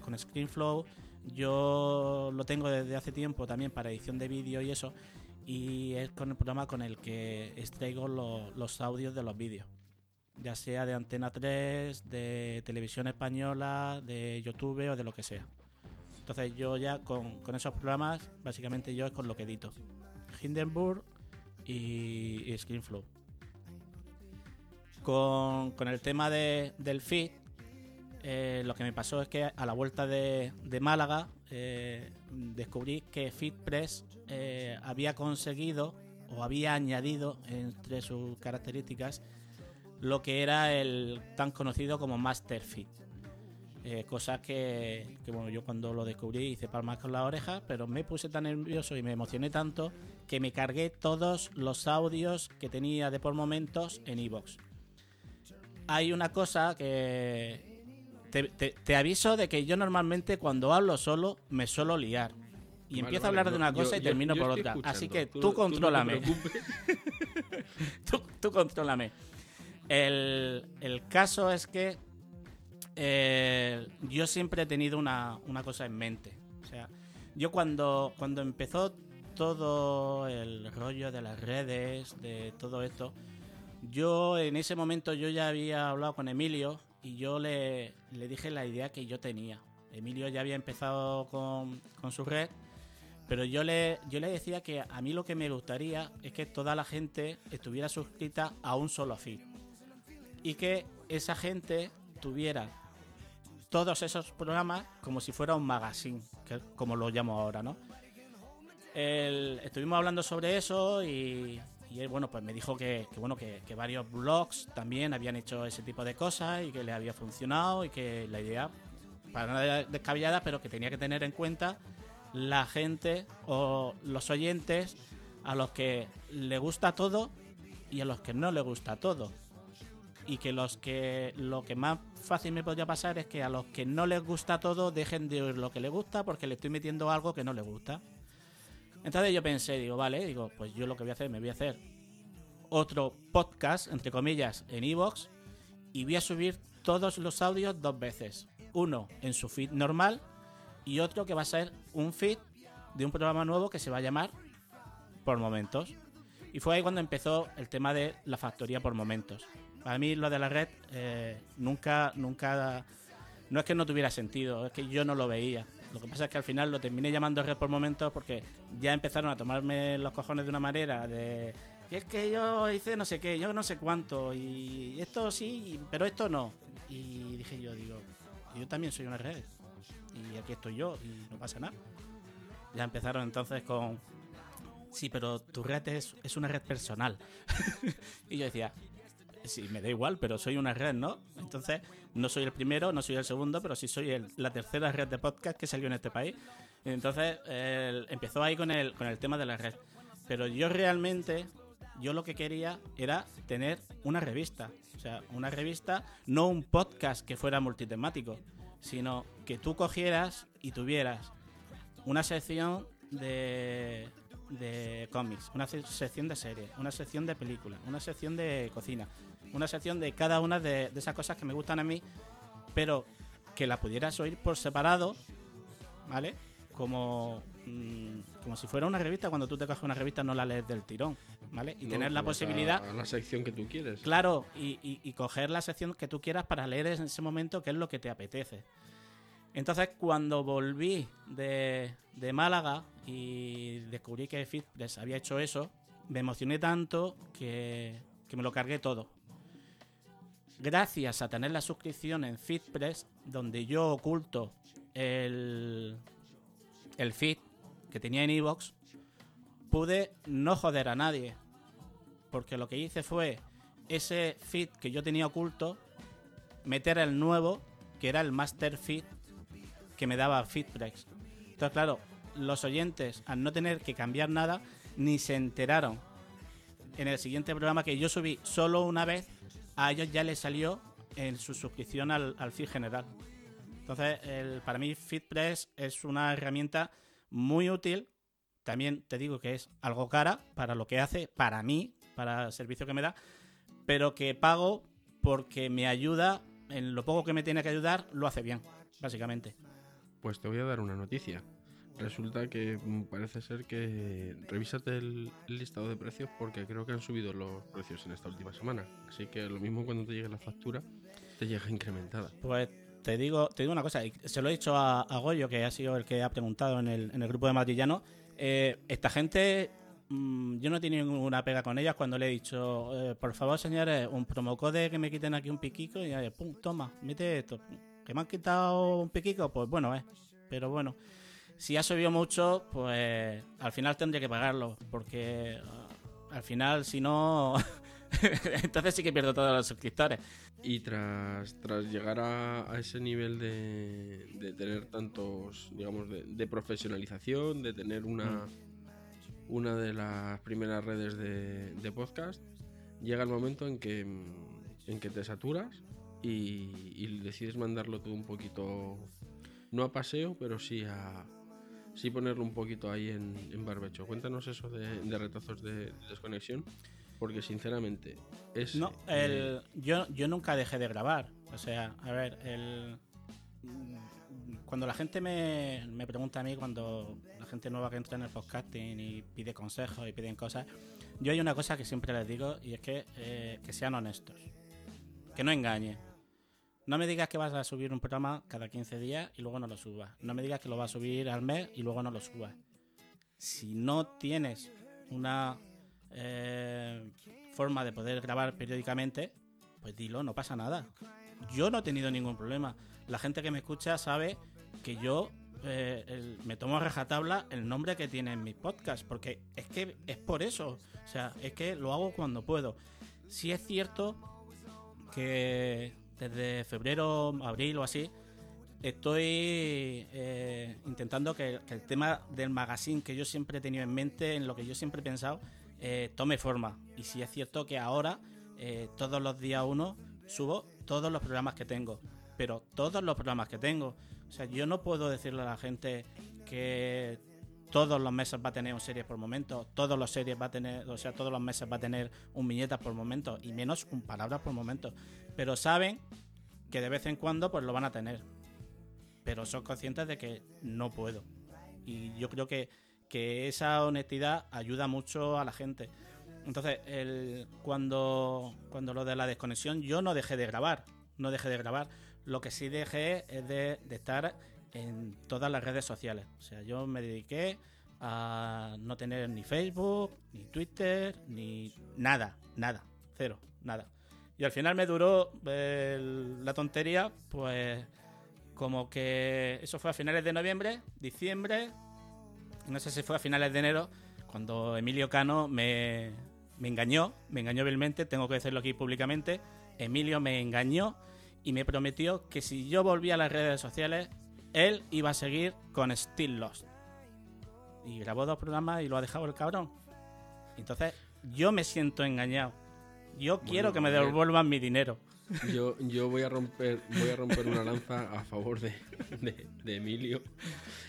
con ScreenFlow yo lo tengo desde hace tiempo también para edición de vídeo y eso, y es con el programa con el que extraigo lo- los audios de los vídeos, ya sea de Antena 3, de Televisión Española, de YouTube o de lo que sea. Entonces yo ya con, esos programas, básicamente yo es con lo que edito. Hindenburg y, ScreenFlow. Con, el tema de- del feed, eh, lo que me pasó es que a la vuelta de, Málaga eh, descubrí que FeedPress eh, había conseguido o había añadido entre sus características lo que era el tan conocido como Master Feed. Eh, cosa que, que, bueno, yo cuando lo descubrí hice palmas con la oreja, pero me puse tan nervioso y me emocioné tanto que me cargué todos los audios que tenía de por momentos en iVoox. Hay una cosa que te, te- te aviso de que yo normalmente cuando hablo solo me suelo liar. Y Vale, empiezo a hablar de no, una yo- cosa y termino yo por otra. Así que tú, no te contrólame. preocupes. tú, tú contrólame. El, el caso es que eh, yo siempre he tenido una, una cosa en mente. O sea, yo cuando, cuando empezó todo el rollo de las redes, de todo esto, yo en ese momento yo ya había hablado con Emilio y yo le, le dije la idea que yo tenía. Emilio ya había empezado con, con su red, pero yo le, yo le decía que a mí lo que me gustaría es que toda la gente estuviera suscrita a un solo feed y que esa gente tuviera todos esos programas como si fuera un magazine, que es como lo llamo ahora, ¿no? Estuvimos hablando sobre eso y, él, bueno, pues me dijo que, que, bueno, que, que varios blogs también habían hecho ese tipo de cosas y que les había funcionado y que la idea, para nada descabellada, pero que tenía que tener en cuenta la gente o los oyentes a los que le gusta todo y a los que no le gusta todo y que los que lo que más fácil me podría pasar es que a los que no les gusta todo dejen de oír lo que les gusta porque le estoy metiendo algo que no les gusta. Entonces yo pensé, digo, vale, digo, pues yo lo que voy a hacer, me voy a hacer otro podcast, entre comillas, en Evox y voy a subir todos los audios dos veces. Uno en su feed normal y otro que va a ser un feed de un programa nuevo que se va a llamar Por Momentos. Y fue ahí cuando empezó el tema de la factoría por momentos. Para mí lo de la red eh, nunca, nunca no es que no tuviera sentido, es que yo no lo veía. Lo que pasa es que al final lo terminé llamando red por momentos porque ya empezaron a tomarme los cojones de una manera de que es que yo hice no sé qué, yo no sé cuánto y esto sí, pero esto no. Y dije yo, digo, yo también soy una red y aquí estoy yo y no pasa nada. Ya empezaron entonces con sí, pero tu red es, es una red personal. y yo decía, sí, me da igual, pero soy una red, ¿no? Entonces, no soy el primero, no soy el segundo, pero sí soy el- la tercera red de podcast que salió en este país. Entonces, empezó ahí con el, con el tema de la red. Pero yo realmente, yo lo que quería era tener una revista. O sea, una revista, no un podcast que fuera multitemático, sino que tú cogieras y tuvieras una sección de, de cómics, una se- sección de series, una sección de películas, una sección de cocina, una sección de cada una de, de esas cosas que me gustan a mí, pero que la pudieras oír por separado, ¿vale? Como, mm, como si fuera una revista, cuando tú te coges una revista no la lees del tirón, ¿vale? Y No, tener la vas posibilidad... A, a la sección que tú quieres. Claro, y, y- y coger la sección que tú quieras para leer en ese momento qué es lo que te apetece. Entonces, cuando volví de, de Málaga y descubrí que Fitpress había hecho eso, me emocioné tanto que, que me lo cargué todo. Gracias a tener la suscripción en Fitpress, donde yo oculto el, el feed que tenía en iVoox, pude no joder a nadie. Porque lo que hice fue ese feed que yo tenía oculto, meter el nuevo, que era el master feed que me daba Feedpress. Entonces, claro, los oyentes, al no tener que cambiar nada, ni se enteraron. En el siguiente programa que yo subí solo una vez, a ellos ya les salió en su suscripción al, al feed general. Entonces, el- para mí Feedpress es una herramienta muy útil. También te digo que es algo cara para lo que hace, para mí, para el servicio que me da, pero que pago porque me ayuda, en lo poco que me tiene que ayudar, lo hace bien, básicamente. Pues te voy a dar una noticia. Resulta que parece ser que revísate el, listado de precios porque creo que han subido los precios en esta última semana. Así que lo mismo cuando te llegue la factura, te llega incrementada. Pues te digo, te digo una cosa, se lo he dicho a, a Goyo, que ha sido el que ha preguntado en el, en el grupo de Madrillano. eh, esta gente, mm, yo no he tenido ninguna pega con ellas cuando le he dicho, eh, por favor, señores, un promocode que me quiten aquí un piquico y eh, pum, toma, mete esto. Que me han quitado un piquico, pues bueno, eh. Pero bueno, si ha subido mucho, pues al final tendré que pagarlo, porque ah, al final, si no, entonces sí que pierdo todos los suscriptores. Y tras, tras llegar a, a ese nivel de, de tener tantos, digamos, de, de profesionalización, de tener una, una de las primeras redes de, de podcast, llega el momento en que, mm, en que te saturas y, y decides mandarlo todo un poquito, no a paseo, pero sí a sí ponerlo un poquito ahí en, en barbecho. Cuéntanos eso de, de retazos de, de desconexión, porque sinceramente es... No, el, yo, yo nunca dejé de grabar. O sea, a ver, el, cuando la gente me, me pregunta a mí, cuando la gente nueva que entra en el podcasting y pide consejos y piden cosas, yo hay una cosa que siempre les digo y es que, eh, que sean honestos. Que no engañen. No me digas que vas a subir un programa cada 15 días y luego no lo subas. No me digas que lo vas a subir al mes y luego no lo subas. Si no tienes una eh, forma de poder grabar periódicamente, pues dilo, no pasa nada. Yo no he tenido ningún problema. La gente que me escucha sabe que yo eh, me tomo a rajatabla el nombre que tiene en mi podcast, porque es que es por eso. O sea, es que lo hago cuando puedo. Si es cierto que desde febrero, abril o así, estoy eh, intentando que, el tema del magazine que yo siempre he tenido en mente, en lo que yo siempre he pensado, eh, tome forma. Y si es cierto que ahora, eh, todos los días uno, subo todos los programas que tengo. Pero todos los programas que tengo. O sea, yo no puedo decirle a la gente que todos los meses va a tener un serie por momento, todos los series va a tener, o sea, todos los meses va a tener un viñetas por momento, y menos un palabras por momento. Pero saben que de vez en cuando pues lo van a tener. Pero son conscientes de que no puedo. Y yo creo que, que esa honestidad ayuda mucho a la gente. Entonces, el, cuando, cuando lo de la desconexión, yo no dejé de grabar. No dejé de grabar. Lo que sí dejé es de estar en todas las redes sociales. O sea, yo me dediqué a no tener ni Facebook, ni Twitter, ni nada, nada, cero, nada. Y al final me duró la tontería, pues como que eso fue a finales de noviembre, diciembre, no sé si fue a finales de enero, cuando Emilio Cano me, me engañó, me engañó vilmente, tengo que decirlo aquí públicamente, Emilio me engañó y me prometió que si yo volvía a las redes sociales, él iba a seguir con Still Lost. Y grabó dos programas y lo ha dejado el cabrón. Entonces, yo me siento engañado. Yo quiero que me devuelvan mi dinero. Yo, yo voy a romper voy a romper una lanza a favor de, de- de Emilio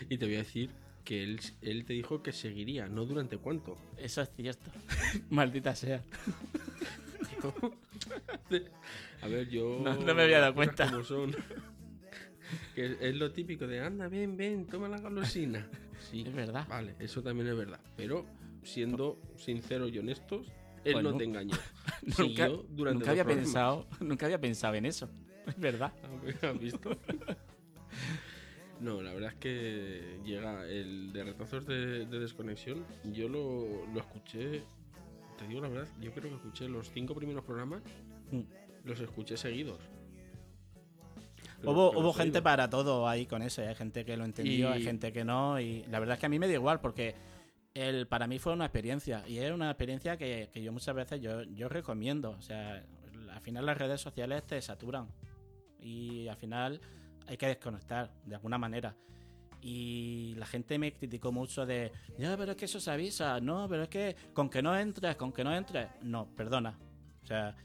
y te voy a decir que él, él te dijo que seguiría, no durante cuánto. Eso es cierto. Maldita sea. A ver, yo. No- no me había dado cuenta. como son. Que es, lo típico de anda, ven, ven, toma la golosina. Sí, Es verdad. Vale, eso también es verdad. Pero siendo sinceros y honestos, él Pues no te engañó. Nunca, durante había pensado, nunca había pensado en eso. Es verdad. ¿Has visto? No, la verdad es que llega el de retazos de, de desconexión. Yo lo, lo escuché, te digo la verdad, yo creo que escuché los cinco primeros programas, Mm. los escuché seguidos. Hubo, hubo gente para todo ahí con eso. Hay gente que lo entendió, hay gente que no. Y la verdad es que a mí me da igual porque el, para mí fue una experiencia. Y es una experiencia que, que yo muchas veces yo, yo recomiendo. O sea, al final las redes sociales te saturan. Y al final hay que desconectar de alguna manera. Y la gente me criticó mucho de, ya, pero es que eso se avisa, no, pero es que con que no entres, con que no entres. No, perdona. O sea,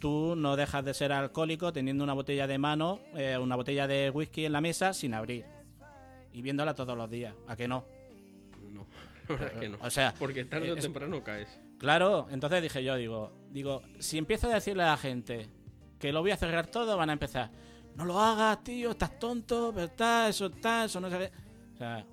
tú no dejas de ser alcohólico teniendo una botella de mano, eh, una botella de whisky en la mesa sin abrir. Y viéndola todos los días. ¿A que no? No, la verdad es que no. O sea, Porque tarde o es- temprano caes. Claro, entonces dije yo, digo, digo, si empiezo a decirle a la gente que lo voy a cerrar todo, van a empezar, no lo hagas, tío, estás tonto, pero está, eso está, eso no se. O sea,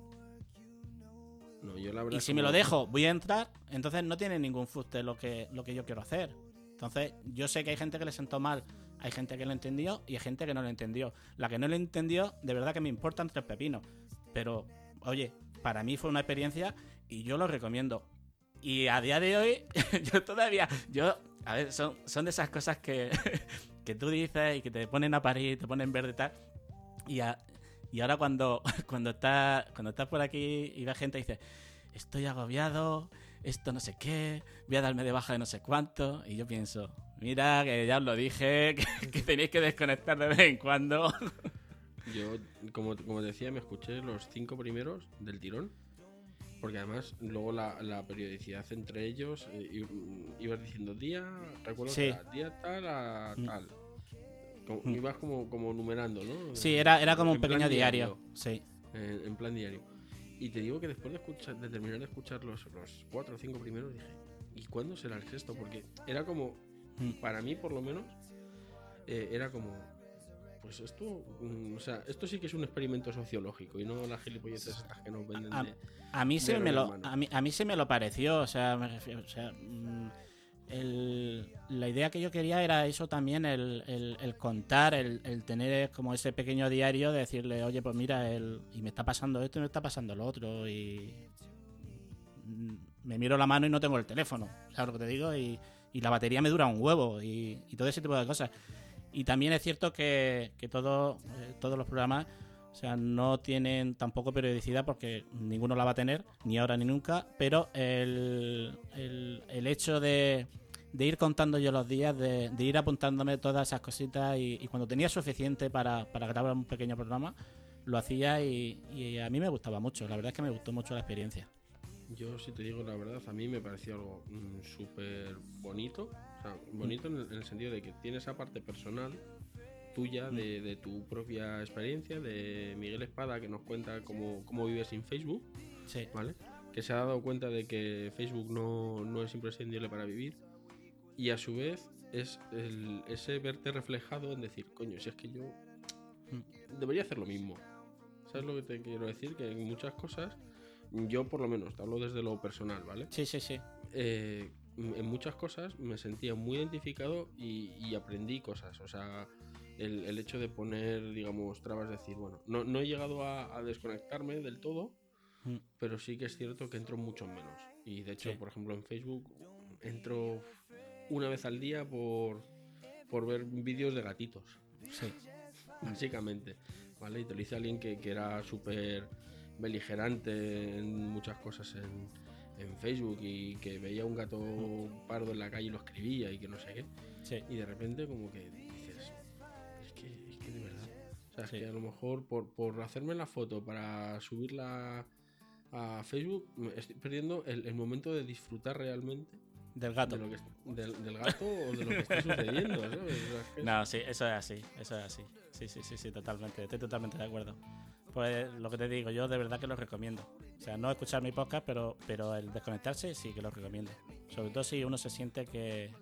No, yo la verdad y si me lo dejo, voy a entrar, entonces no tiene ningún fuste lo que, lo que yo quiero hacer. Entonces, yo sé que hay gente que le sentó mal, hay gente que lo entendió y hay gente que no lo entendió. La que no lo entendió, de verdad que me importan tres pepinos. Pero, oye, para mí fue una experiencia y yo lo recomiendo. Y a día de hoy, yo todavía, yo, a ver, son, son de esas cosas que, que tú dices y que te ponen a parir, te ponen verde y tal. Y, a- y ahora cuando, cuando estás cuando estás por aquí y ves gente dice, estoy agobiado, esto no sé qué, voy a darme de baja de no sé cuánto. Y yo pienso, mira, que ya os lo dije, que, que tenéis que desconectar de vez en cuando. Yo, como, como decía, me escuché los cinco primeros del tirón. Porque además, luego la, la periodicidad entre ellos, eh, mm, ibas diciendo día, recuerdo Sí. que día tal a Mm. tal. Como- Mm. Ibas como, como numerando, ¿no? Sí, era, era como un pequeño diario. Sí. En, en plan diario. Y te digo que después de, escuchar, de terminar de escuchar los, los cuatro o cinco primeros, dije, ¿y cuándo será el sexto? Porque era como, Mm. para mí por lo menos, eh, era como, pues esto, o sea, esto sí que es un experimento sociológico y no las gilipolleces estas que nos venden de... A mí sí de me lo, a mí, a mí sí me lo pareció, o sea, me refiero, o sea, mm, el- la idea que yo quería era eso también, el, contar, el, tener como ese pequeño diario de decirle, oye, pues mira, y me está pasando esto y me está pasando lo otro, y me miro la mano y no tengo el teléfono, ¿sabes lo que te digo? Y, y la batería me dura un huevo y, y todo ese tipo de cosas. Y también es cierto que, que todo, eh, todos los programas o sea, no tienen tampoco periodicidad porque ninguno la va a tener, ni ahora ni nunca, pero el, el, el hecho de, de ir contando yo los días, de, de ir apuntándome todas esas cositas y, y cuando tenía suficiente para, para grabar un pequeño programa, lo hacía y, y a mí me gustaba mucho, la verdad es que me gustó mucho la experiencia. Yo, si te digo la verdad, a mí me pareció algo mm, súper bonito. O sea, bonito en el, en el sentido de que tiene esa parte personal tuya, de, de tu propia experiencia, de Miguel Espada, que nos cuenta cómo, cómo vive sin Facebook, Sí, ¿vale? Que se ha dado cuenta de que Facebook no, no es imprescindible para vivir. Y a su vez, es el- ese verte reflejado en decir, coño, si es que yo debería hacer lo mismo. ¿Sabes lo que te quiero decir? Que en muchas cosas, yo por lo menos, te hablo desde lo personal, ¿vale? sí, sí, sí. Eh, en muchas cosas me sentía muy identificado y, y aprendí cosas. O sea, el, el hecho de poner, digamos, trabas, decir, bueno, no, no he llegado a, a desconectarme del todo, Mm. pero sí que es cierto que entro mucho menos. Y de hecho, Sí. por ejemplo, en Facebook entro una vez al día por, por ver vídeos de gatitos, Sí. básicamente. ¿Vale? Y te lo dice alguien que, que era súper beligerante en muchas cosas en, en Facebook y que veía un gato pardo en la calle y lo escribía y que no sé qué. Sí. Y de repente como que sea, Sí. que a lo mejor por, por hacerme la foto para subirla a Facebook, estoy perdiendo el, el momento de disfrutar realmente Del gato. de lo que es- del, del gato o de lo que está sucediendo, ¿sabes? No, sí, eso es así, eso es así. Sí, sí, sí, sí, totalmente, estoy totalmente de acuerdo. Pues lo que te digo, yo de verdad que lo recomiendo. O sea, no escuchar mi podcast, pero, pero el desconectarse sí que lo recomiendo. Sobre todo si uno se siente que,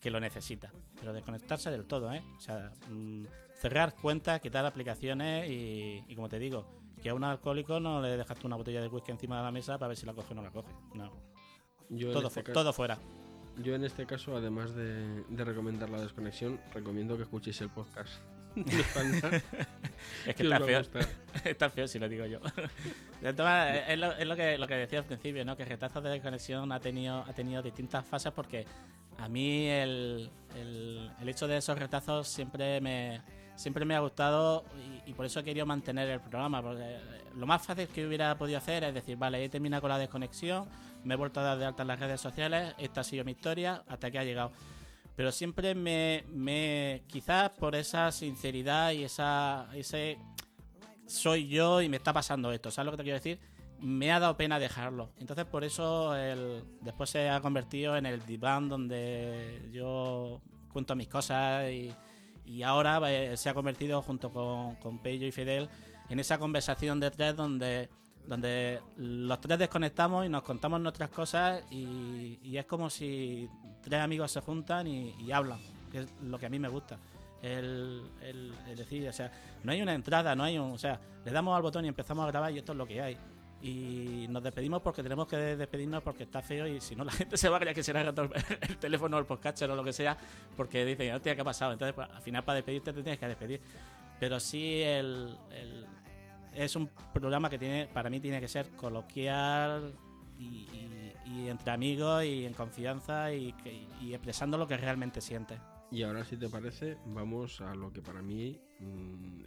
que lo necesita. Pero desconectarse del todo, ¿eh? O sea, mm, cerrar cuentas, quitar aplicaciones y, y como te digo, que a un alcohólico no le dejas tú una botella de whisky encima de la mesa para ver si la coge o no la coge. No, yo, en todo, este fu- todo fuera. yo en este caso, además de, de recomendar la desconexión, recomiendo que escuchéis el podcast. Es que está feo. Está feo si lo digo yo. Maneras, es, lo, es lo que, lo que decía al principio, ¿no? Que Retazos de Desconexión ha tenido, ha tenido distintas fases porque a mí el, el, hecho de esos retazos siempre me, siempre me ha gustado y, por eso he querido mantener el programa. Porque lo más fácil que hubiera podido hacer es decir, vale, he terminado con la desconexión, me he vuelto a dar de alta en las redes sociales, esta ha sido mi historia, hasta aquí ha llegado pero siempre me, me quizás por esa sinceridad y esa ese soy yo y me está pasando esto, ¿sabes lo que te quiero decir? Me ha dado pena dejarlo. Entonces por eso el, después se ha convertido en el diván donde yo cuento mis cosas y, y ahora eh, se ha convertido junto con, con Pello y Fidel en esa conversación de tres donde, donde los tres desconectamos y nos contamos nuestras cosas y, y es como si tres amigos se juntan y, hablan, que es lo que a mí me gusta. El, el- el decir, o sea, no hay una entrada, no hay un, o sea, le damos al botón y empezamos a grabar y esto es lo que hay. Y nos despedimos porque tenemos que despedirnos porque está feo y si no la gente se va a creer que será el, el teléfono o el podcast o lo que sea porque dicen, hostia, ¿qué ha pasado? Entonces, pues, al final para despedirte te tienes que despedir. Pero sí el, es un programa que tiene, para mí tiene que ser coloquial y, entre amigos y en confianza y expresando lo que realmente sientes. Y ahora, si te parece, vamos a lo que para mí mm,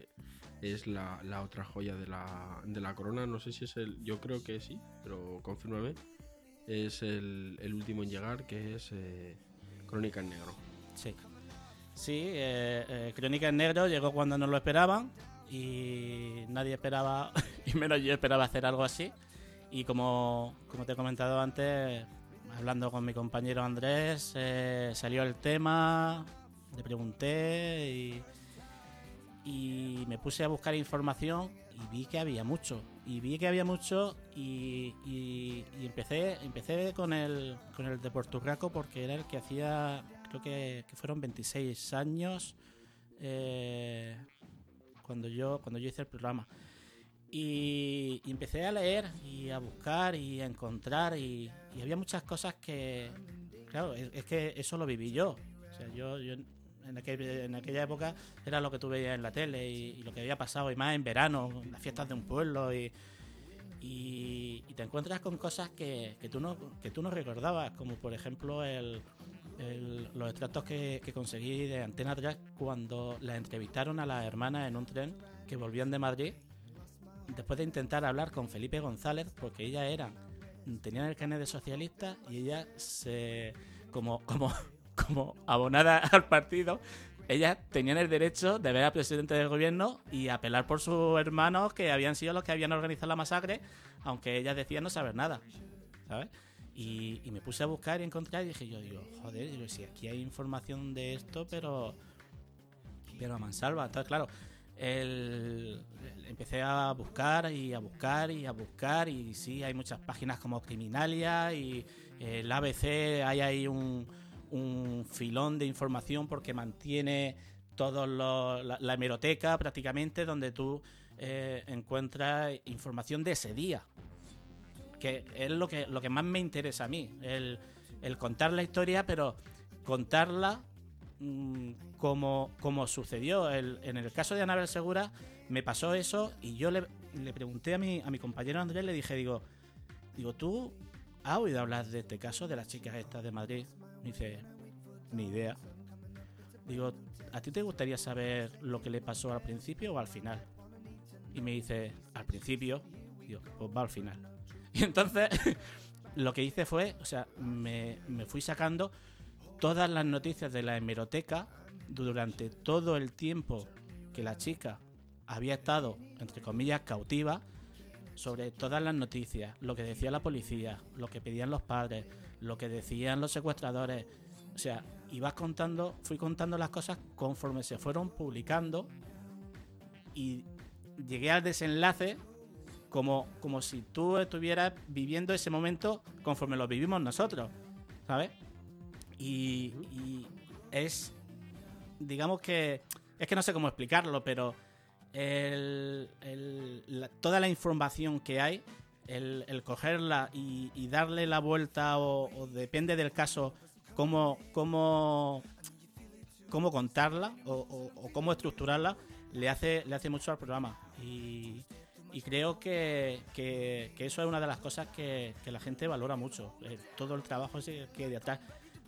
es la, la otra joya de la, de la corona. No sé si es el. Yo creo que sí, pero confírmame. Es el, el último en llegar, que es eh, Crónica en Negro. Sí. Sí, eh, eh, Crónica en Negro llegó cuando no lo esperaban y nadie esperaba, y menos yo esperaba hacer algo así. Y como, como te he comentado antes, hablando con mi compañero Andrés, eh, salió el tema, le pregunté y, y me puse a buscar información y vi que había mucho. Y vi que había mucho y, y- empecé, empecé con el, con el de Puerto Rico porque era el que hacía, creo que, fueron 26 años eh, cuando, yo, cuando yo hice el programa. Y, empecé a leer y a buscar y a encontrar y, había muchas cosas que, claro, es, que eso lo viví yo. O sea, yo en, aquel- en aquella época era lo que tú veías en la tele y, lo que había pasado, y más en verano, las fiestas de un pueblo y, te encuentras con cosas que, tú no, que tú no recordabas, como por ejemplo el, los extractos que, conseguí de Antena 3 cuando la entrevistaron a las hermanas en un tren que volvían de Madrid después de intentar hablar con Felipe González porque ellas eran tenían el carnet de socialista y ellas se como como como abonada al partido ellas tenían el derecho de ver al presidente del gobierno y apelar por sus hermanos que habían sido los que habían organizado la masacre, aunque ellas decían no saber nada, ¿sabes? Y, me puse a buscar y encontrar y dije yo, digo, joder, digo, si aquí hay información de esto, pero pero a mansalva. Entonces, claro, el- empecé a buscar y a buscar y a buscar y sí, hay muchas páginas como Criminalia y el ABC, hay ahí un, un filón de información porque mantiene toda la, la hemeroteca prácticamente donde tú eh, encuentras información de ese día que es lo que, lo que más me interesa a mí, el, el contar la historia, pero contarla mm, como, como sucedió. El- en el caso de Anabel Segura, me pasó eso y yo le, le pregunté a mi, a mi compañero Andrés, le dije, digo, digo, ¿tú has oído hablar de este caso de las chicas estas de Madrid? Me dice, ni idea. Digo, ¿a ti te gustaría saber lo que le pasó al principio o al final? Y me dice, al principio. Digo, pues va al final. Y entonces lo que hice fue, o sea, me, me fui sacando todas las noticias de la hemeroteca durante todo el tiempo que la chica había estado, entre comillas, cautiva, sobre todas las noticias, lo que decía la policía, lo que pedían los padres, lo que decían los secuestradores. O sea, ibas contando, fui contando las cosas conforme se fueron publicando y llegué al desenlace como, como si tú estuvieras viviendo ese momento conforme lo vivimos nosotros, ¿sabes? Y, y es, digamos que, es que no sé cómo explicarlo, pero el- toda la información que hay, el, cogerla y, y darle la vuelta o, depende del caso, cómo, cómo, cómo contarla o, cómo estructurarla, le hace, le hace mucho al programa. Y, creo que, que- eso es una de las cosas que, la gente valora mucho, eh, todo el trabajo que hay detrás.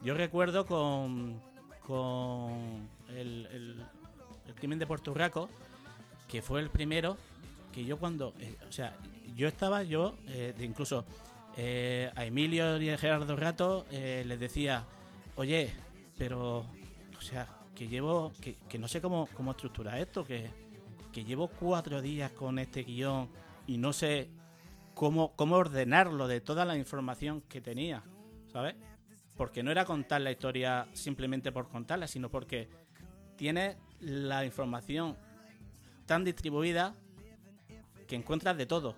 Yo recuerdo con, con el, el- el crimen de Puerto Rico, que fue el primero que yo cuando, eh, o sea, yo estaba, yo, eh, incluso eh, a Emilio y a Gerardo Rato les decía, oye, pero, o sea, que llevo, que, que no sé cómo, cómo estructurar esto, que, que llevo cuatro días con este guion y no sé cómo, cómo ordenarlo de toda la información que tenía, ¿sabes? Porque no era contar la historia simplemente por contarla, sino porque tiene la información tan distribuida que encuentras de todo.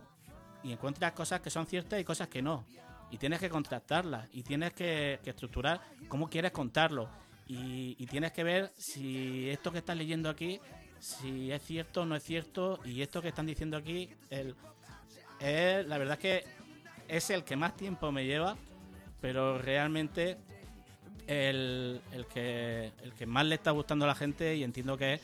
Y encuentras cosas que son ciertas y cosas que no. Y tienes que contrastarlas. Y tienes que, que estructurar cómo quieres contarlo. Y, tienes que ver si esto que estás leyendo aquí, si es cierto o no es cierto. Y esto que están diciendo aquí, el, la verdad es que es el que más tiempo me lleva. Pero realmente el, el que, el que más le está gustando a la gente y entiendo que es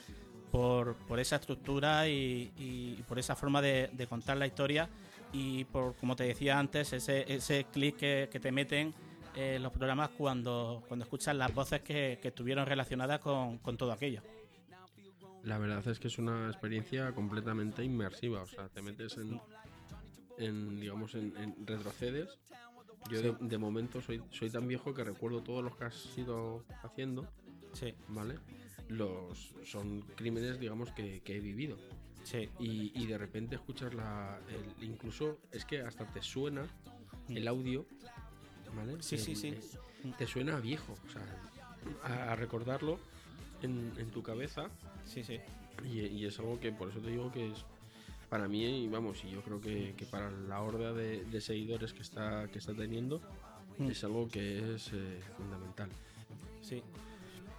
por, por esa estructura y, y por esa forma de, de contar la historia y por, como te decía antes, ese, ese clic que, que te meten eh, los programas cuando, cuando escuchas las voces que, que estuvieron relacionadas con, con todo aquello. La verdad es que es una experiencia completamente inmersiva. O sea, te metes en, en digamos, en, en retrocedes. Yo de, de momento soy, soy tan viejo que recuerdo todos los que has ido haciendo, Sí, ¿vale? Los son crímenes, digamos, que, que he vivido. sí, Y, y de repente escuchas la. el- incluso es que hasta te suena el audio, ¿vale? Sí, sí, El- sí. eh, Te suena a viejo, o sea, a, a recordarlo en, en tu cabeza. sí, sí. Y, y es algo que por eso te digo que es para mí, y vamos, y yo creo que, que para la horda de, de seguidores que está, que está teniendo, Mm. es algo que es eh, fundamental. Sí.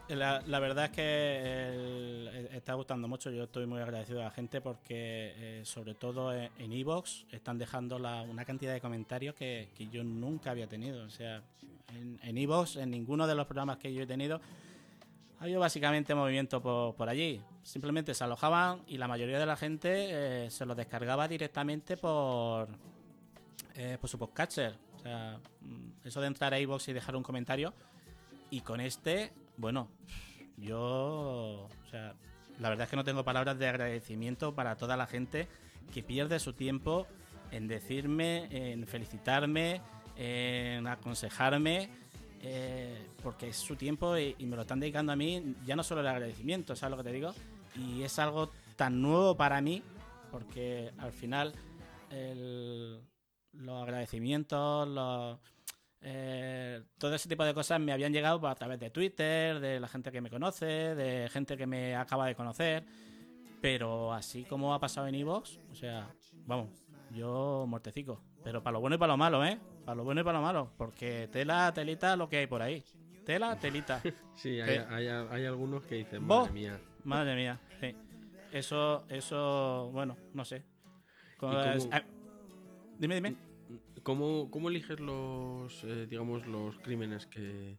La, verdad es que está gustando mucho. Yo estoy muy agradecido a la gente porque, eh, sobre todo en Evox, están dejando una cantidad de comentarios que, que yo nunca había tenido. O sea, en Evox, en ninguno de los programas que yo he tenido, ha habido básicamente movimiento por, por allí. Simplemente se alojaban y la mayoría de la gente eh, se los descargaba directamente por, eh, por su podcatcher. O sea, mm, eso de entrar a iVoox y dejar un comentario. Y con este, bueno, yo, o sea, la verdad es que no tengo palabras de agradecimiento para toda la gente que pierde su tiempo en decirme, en felicitarme, en aconsejarme, eh, porque es su tiempo y, me lo están dedicando a mí, ya no solo el agradecimiento, ¿sabes lo que te digo? Y es algo tan nuevo para mí, porque al final el- los agradecimientos, los, eh, todo ese tipo de cosas me habían llegado a través de Twitter, de la gente que me conoce, de gente que me acaba de conocer. Pero así como ha pasado en Evox, o sea, vamos, yo muertecico. Pero para lo bueno y para lo malo, ¿eh? Para lo bueno y para lo malo. Porque tela, telita, lo que hay por ahí. Tela, telita. Sí, hay, Eh. hay- hay algunos que dicen, ¿Vos? madre mía. Madre mía, sí. Eso, eso, bueno, no sé. Como- cómo- ah, dime, dime. ¿Cómo, cómo eliges los, eh, digamos, los crímenes que,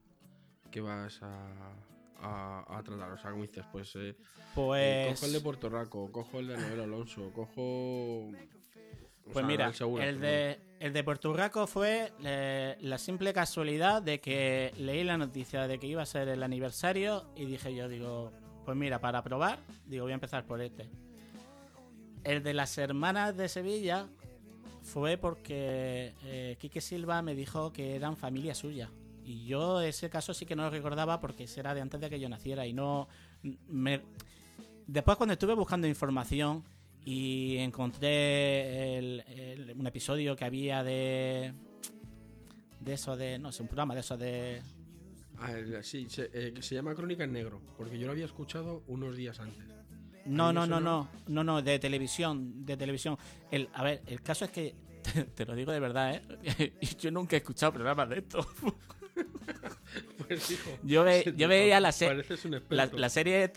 que vas a, a, a tratar. O sea, como dices, pues, eh, eh, Pues. cojo el de Puerto Rico, cojo el de Noel Alonso, cojo. o Pues sea, mira, el de, el de Puerto Rico fue eh, la simple casualidad de que leí la noticia de que iba a ser el aniversario y dije yo, digo, pues mira, para probar, digo, voy a empezar por este. El de las hermanas de Sevilla fue porque eh, Quique Silva me dijo que eran familia suya. Y yo ese caso sí que no lo recordaba porque era de antes de que yo naciera y no... Me... Después cuando estuve buscando información y encontré el- un episodio que había de... De eso de... No sé, un programa de eso de... Ah, sí, se, eh, se llama Crónica en Negro, porque yo lo había escuchado unos días antes. No, no, no, no. no, no, de televisión, de televisión. El, a ver, el caso es que, te, lo digo de verdad, ¿eh? yo nunca he escuchado programas de esto. Pues hijo, Yo, ve- te yo veía la, se- la, la serie,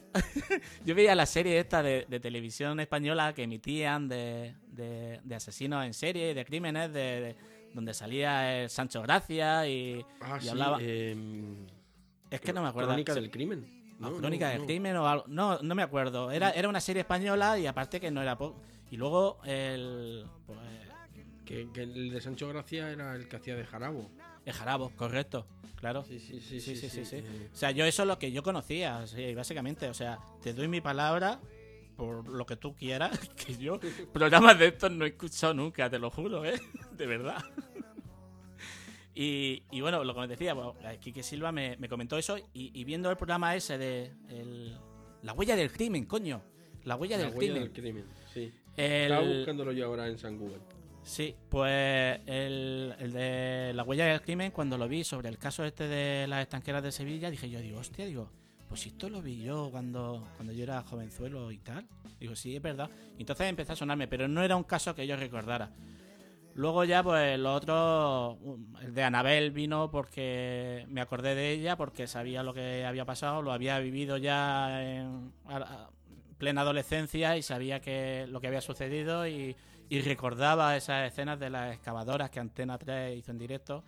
yo veía la serie esta de, de televisión española que emitían de, de- de asesinos en serie, de crímenes, de, de- donde salía el Sancho Gracia y, Ah, y sí, hablaba. em, es que no me acuerdo. Crónica del crimen. No, Crónica no, del no. crimen o algo. No, no me acuerdo. Era, era una serie española y aparte que no era poco. Y luego el. Pues, Que, que el de Sancho Gracia era el que hacía de Jarabo. el Jarabo, correcto. Claro. Sí, sí, sí, Sí, sí, sí, sí. O sea, yo eso es lo que yo conocía, sí, básicamente. O sea, te doy mi palabra por lo que tú quieras, que yo programas de estos no he escuchado nunca, te lo juro, ¿eh? De verdad. Y, y bueno, lo que me decía, bueno, Quique Silva me, me comentó eso y, y viendo el programa ese de el- La huella del crimen, coño. La huella la del huella crimen. del crimen, sí. El- Estaba buscándolo yo ahora en San Google. Sí, pues el, el de la huella del crimen, cuando lo vi sobre el caso este de las estanqueras de Sevilla, dije yo, digo, hostia, digo, pues esto lo vi yo cuando, cuando yo era jovenzuelo y tal. Digo, sí, es verdad. Y entonces empezó a sonarme, pero no era un caso que yo recordara. Luego ya, pues lo otro, um, el de Anabel vino porque me acordé de ella, porque sabía lo que había pasado, lo había vivido ya en plena adolescencia y sabía que lo que había sucedido y, y recordaba esas escenas de las excavadoras que Antena 3 hizo en directo.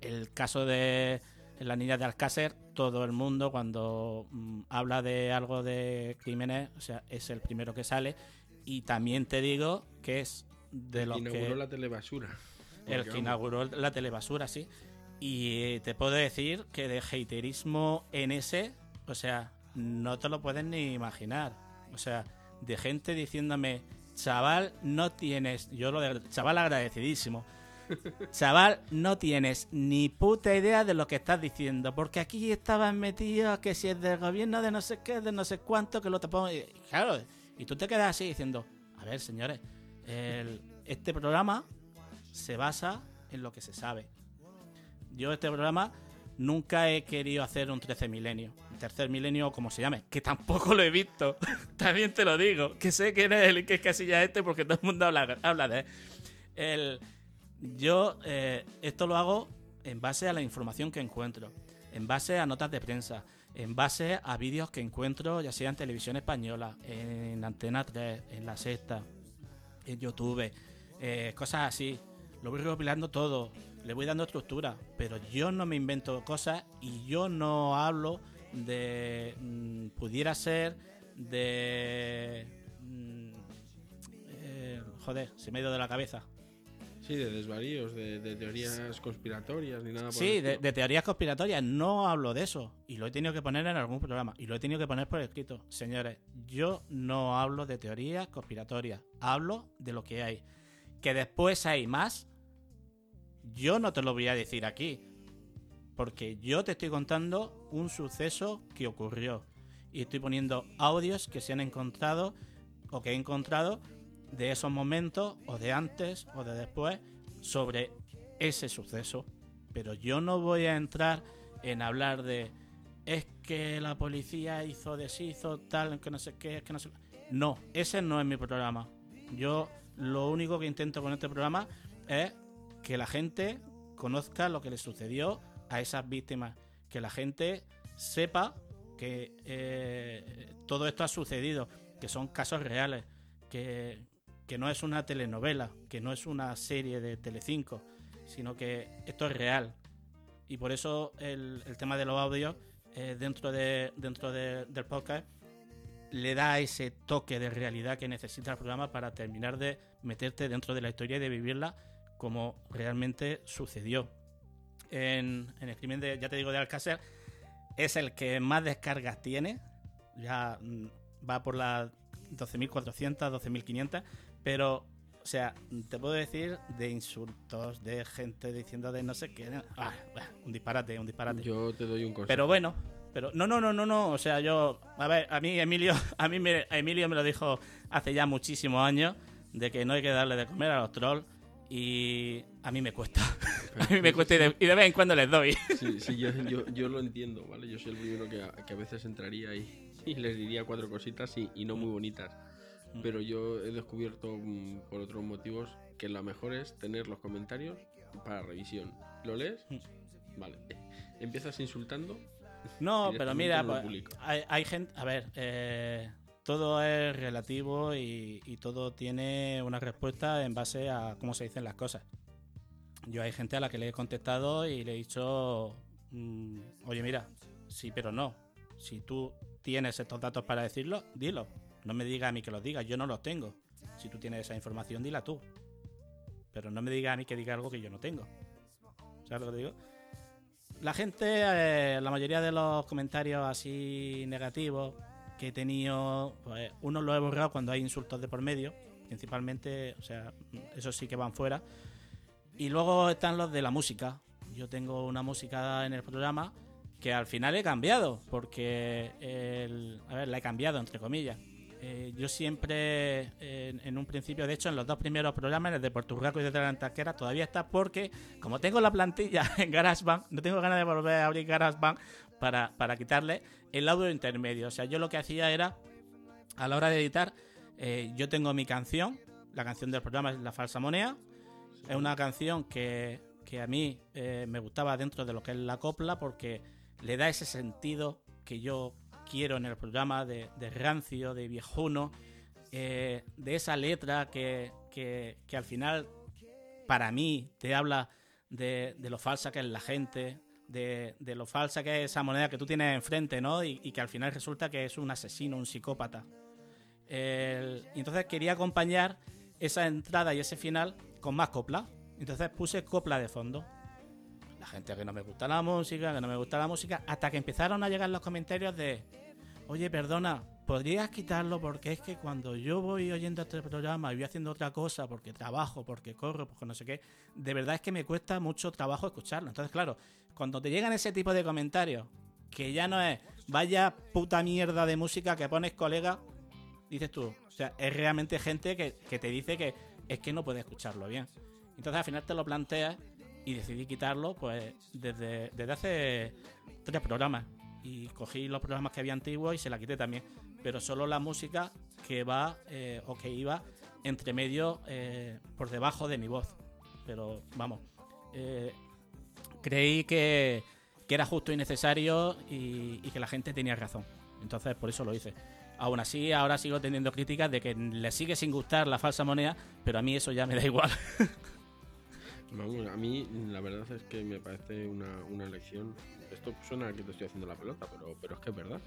El caso de la niña de Alcácer, todo el mundo cuando mm, habla de algo de crímenes, o sea, es el primero que sale. Y también te digo que es de los Inauguró que la telebasura. el que vamos, inauguró la telebasura, sí. Y te puedo decir que de haterismo en ese, o sea, no te lo puedes ni imaginar. O sea, de gente diciéndome, chaval, no tienes, yo lo de chaval agradecidísimo. Chaval, no tienes ni puta idea de lo que estás diciendo, porque aquí estaban metidos que si es del gobierno de no sé qué, de no sé cuánto, que lo te pongo. Y, claro, y tú te quedas así diciendo, a ver, señores, el- este programa se basa en lo que se sabe. Yo este programa nunca he querido hacer un 13 milenio, tercer milenio como se llame, que tampoco lo he visto. También te lo digo, que sé quién es el que es casilla este porque todo el mundo habla, de él. Yo eh, esto lo hago en base a la información que encuentro, en base a notas de prensa, en base a vídeos que encuentro ya sea en televisión española, en Antena 3, en La Sexta, en YouTube, eh, cosas así. Lo voy recopilando todo, le voy dando estructura, pero yo no me invento cosas y yo no hablo de... mm, pudiera ser de... mm, eh, joder, se me ha ido de la cabeza. Sí, de desvaríos, de, de teorías conspiratorias, ni nada por Sí, de teorías conspiratorias. No hablo de eso. Y lo he tenido que poner en algún programa. Y lo he tenido que poner por escrito. Señores, yo no hablo de teorías conspiratorias. Hablo de lo que hay. Que después hay más. Yo no te lo voy a decir aquí. Porque yo te estoy contando un suceso que ocurrió. Y estoy poniendo audios que se han encontrado o que he encontrado de esos momentos o de antes o de después sobre ese suceso. Pero yo no voy a entrar en hablar de es que la policía hizo, deshizo, tal, que no sé qué, que no sé. No, ese no es mi programa. Yo lo único que intento con este programa es que la gente conozca lo que le sucedió a esas víctimas, que la gente sepa que eh, todo esto ha sucedido, que son casos reales, que, que no es una telenovela, que no es una serie de Telecinco, sino que esto es real. Y por eso el, el tema de los audios, eh, dentro, de, dentro de- del podcast le da ese toque de realidad que necesita el programa para terminar de meterte dentro de la historia y de vivirla como realmente sucedió. En, en el crimen ya te digo, de Alcácer, es el que más descargas tiene. Ya mm, va por las 12.400, 12.500. Pero, o sea, te puedo decir de insultos, de gente diciendo de no sé qué. Ah, un disparate, un disparate. Yo te doy un consejo. Pero bueno, pero no, no, no, no, no. O sea, yo, a ver, a mí Emilio, a mí me, Emilio me lo dijo hace ya muchísimos años de que no hay que darle de comer a los trolls y a mí me cuesta. a mí me cuesta y de, y de vez en cuando les doy. Sí, sí, yo, yo, yo lo entiendo, ¿vale? Yo soy el primero que a, que a veces entraría y, y les diría cuatro cositas y, y no muy bonitas. Pero yo he descubierto mm, por otros motivos que lo mejor es tener los comentarios para revisión. ¿Lo lees? Vale. Empiezas insultando. No, pero mira, pues, hay, hay gente, a ver, eh, todo es relativo y, y todo tiene una respuesta en base a cómo se dicen las cosas. Yo hay gente a la que le he contestado y le he dicho, mm, oye, mira, sí, pero no. Si tú tienes estos datos para decirlo, dilo. No me digas a mí que los digas, yo no los tengo. Si tú tienes esa información, dila tú. Pero no me digas a mí que diga algo que yo no tengo. ¿Sabes lo que digo? La gente, eh, la mayoría de los comentarios así negativos que he tenido, pues uno lo he borrado cuando hay insultos de por medio, principalmente, o sea, esos sí que van fuera. Y luego están los de la música. Yo tengo una música en el programa que al final he cambiado, porque, a ver, la he cambiado, entre comillas. Eh, yo siempre, en, un principio, de hecho, en los dos primeros programas, el de Porturraco y de la Antaquera, todavía está porque, como tengo la plantilla en GarageBand, no tengo ganas de volver a abrir GarageBand para, para quitarle el audio intermedio. O sea, yo lo que hacía era, a la hora de editar, eh, yo tengo mi canción, la canción del programa es La Falsa Moneda, es una canción que, que a mí eh, me gustaba dentro de lo que es la copla porque le da ese sentido que yo quiero en el programa de, de rancio, de viejuno, eh, de esa letra que, que- que al final para mí te habla de, de lo falsa que es la gente, de, de lo falsa que es esa moneda que tú tienes enfrente, ¿no? Y, y que al final resulta que es un asesino, un psicópata. El- y entonces quería acompañar esa entrada y ese final con más copla. Entonces puse copla de fondo. La gente que no me gusta la música, que no me gusta la música, hasta que empezaron a llegar los comentarios de, oye, perdona, ¿podrías quitarlo? Porque es que cuando yo voy oyendo este programa y voy haciendo otra cosa, porque trabajo, porque corro, porque no sé qué, de verdad es que me cuesta mucho trabajo escucharlo. Entonces, claro, cuando te llegan ese tipo de comentarios, que ya no es, vaya puta mierda de música que pones colega, dices tú, o sea, es realmente gente que, que te dice que es que no puede escucharlo bien. Entonces al final te lo planteas y decidí quitarlo pues desde, desde hace tres programas. Y cogí los programas que había antiguos y se la quité también. Pero solo la música que va eh, o que iba entre medio eh, por debajo de mi voz. Pero vamos, eh, creí que, que era justo y necesario y, y que la gente tenía razón. Entonces por eso lo hice. Aún así, ahora sigo teniendo críticas de que le sigue sin gustar la falsa moneda, pero a mí eso ya me da igual. Vamos, a mí la verdad es que me parece una, una elección. Esto suena a que te estoy haciendo la pelota, pero, pero es que es verdad.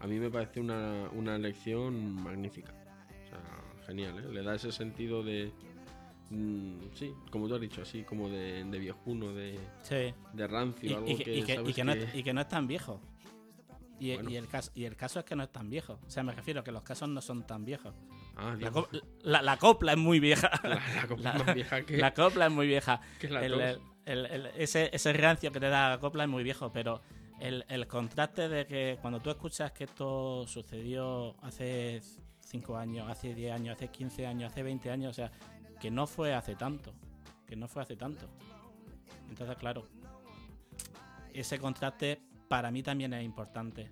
A mí me parece una, una elección magnífica. O sea, genial, ¿eh? Le da ese sentido de. mm, sí, como tú has dicho, así como de, de viejuno, de, Sí. de rancio, Y, algo y que, que, y que- no, es, y que no es tan viejo. Y, Bueno. y el caso, y el caso es que no es tan viejo. O sea, me refiero a que los casos no son tan viejos. Ah, La, Dios, co- la- la copla es muy vieja. la, la copla la- más vieja que, La copla es muy vieja. que la El- ese, ese rancio que te da la copla es muy viejo, pero el, el contraste de que cuando tú escuchas que esto sucedió hace 5 años, hace 10 años, hace 15 años, hace 20 años, o sea, que no fue hace tanto, que no fue hace tanto. Entonces, claro, ese contraste para mí también es importante.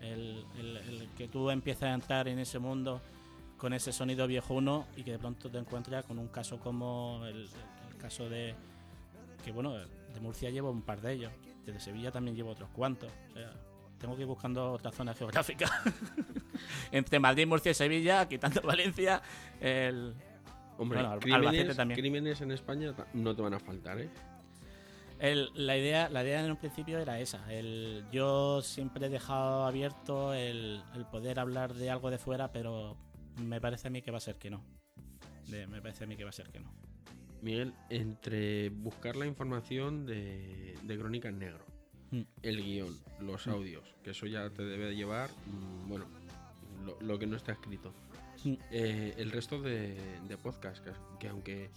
El, el- el que tú empieces a entrar en ese mundo con ese sonido viejuno y que de pronto te encuentras con un caso como el, el caso de que bueno de Murcia llevo un par de ellos de Sevilla también llevo otros cuantos o sea tengo que ir buscando otra zona geográfica entre Madrid Murcia y Sevilla quitando Valencia el Hombre, bueno, crímenes, Albacete también. crímenes en España no te van a faltar, ¿eh? El- la, idea, la idea en un principio era esa. El, yo siempre he dejado abierto el, el poder hablar de algo de fuera, pero me parece a mí que va a ser que no. De- me parece a mí que va a ser que no. Miguel, entre buscar la información de, de Crónica en Negro, Mm. el guion, los Mm. audios, que eso ya te debe de llevar, mm, bueno, lo, lo que no está escrito. Mm. Eh, el resto de, de podcasts, que, que aunque,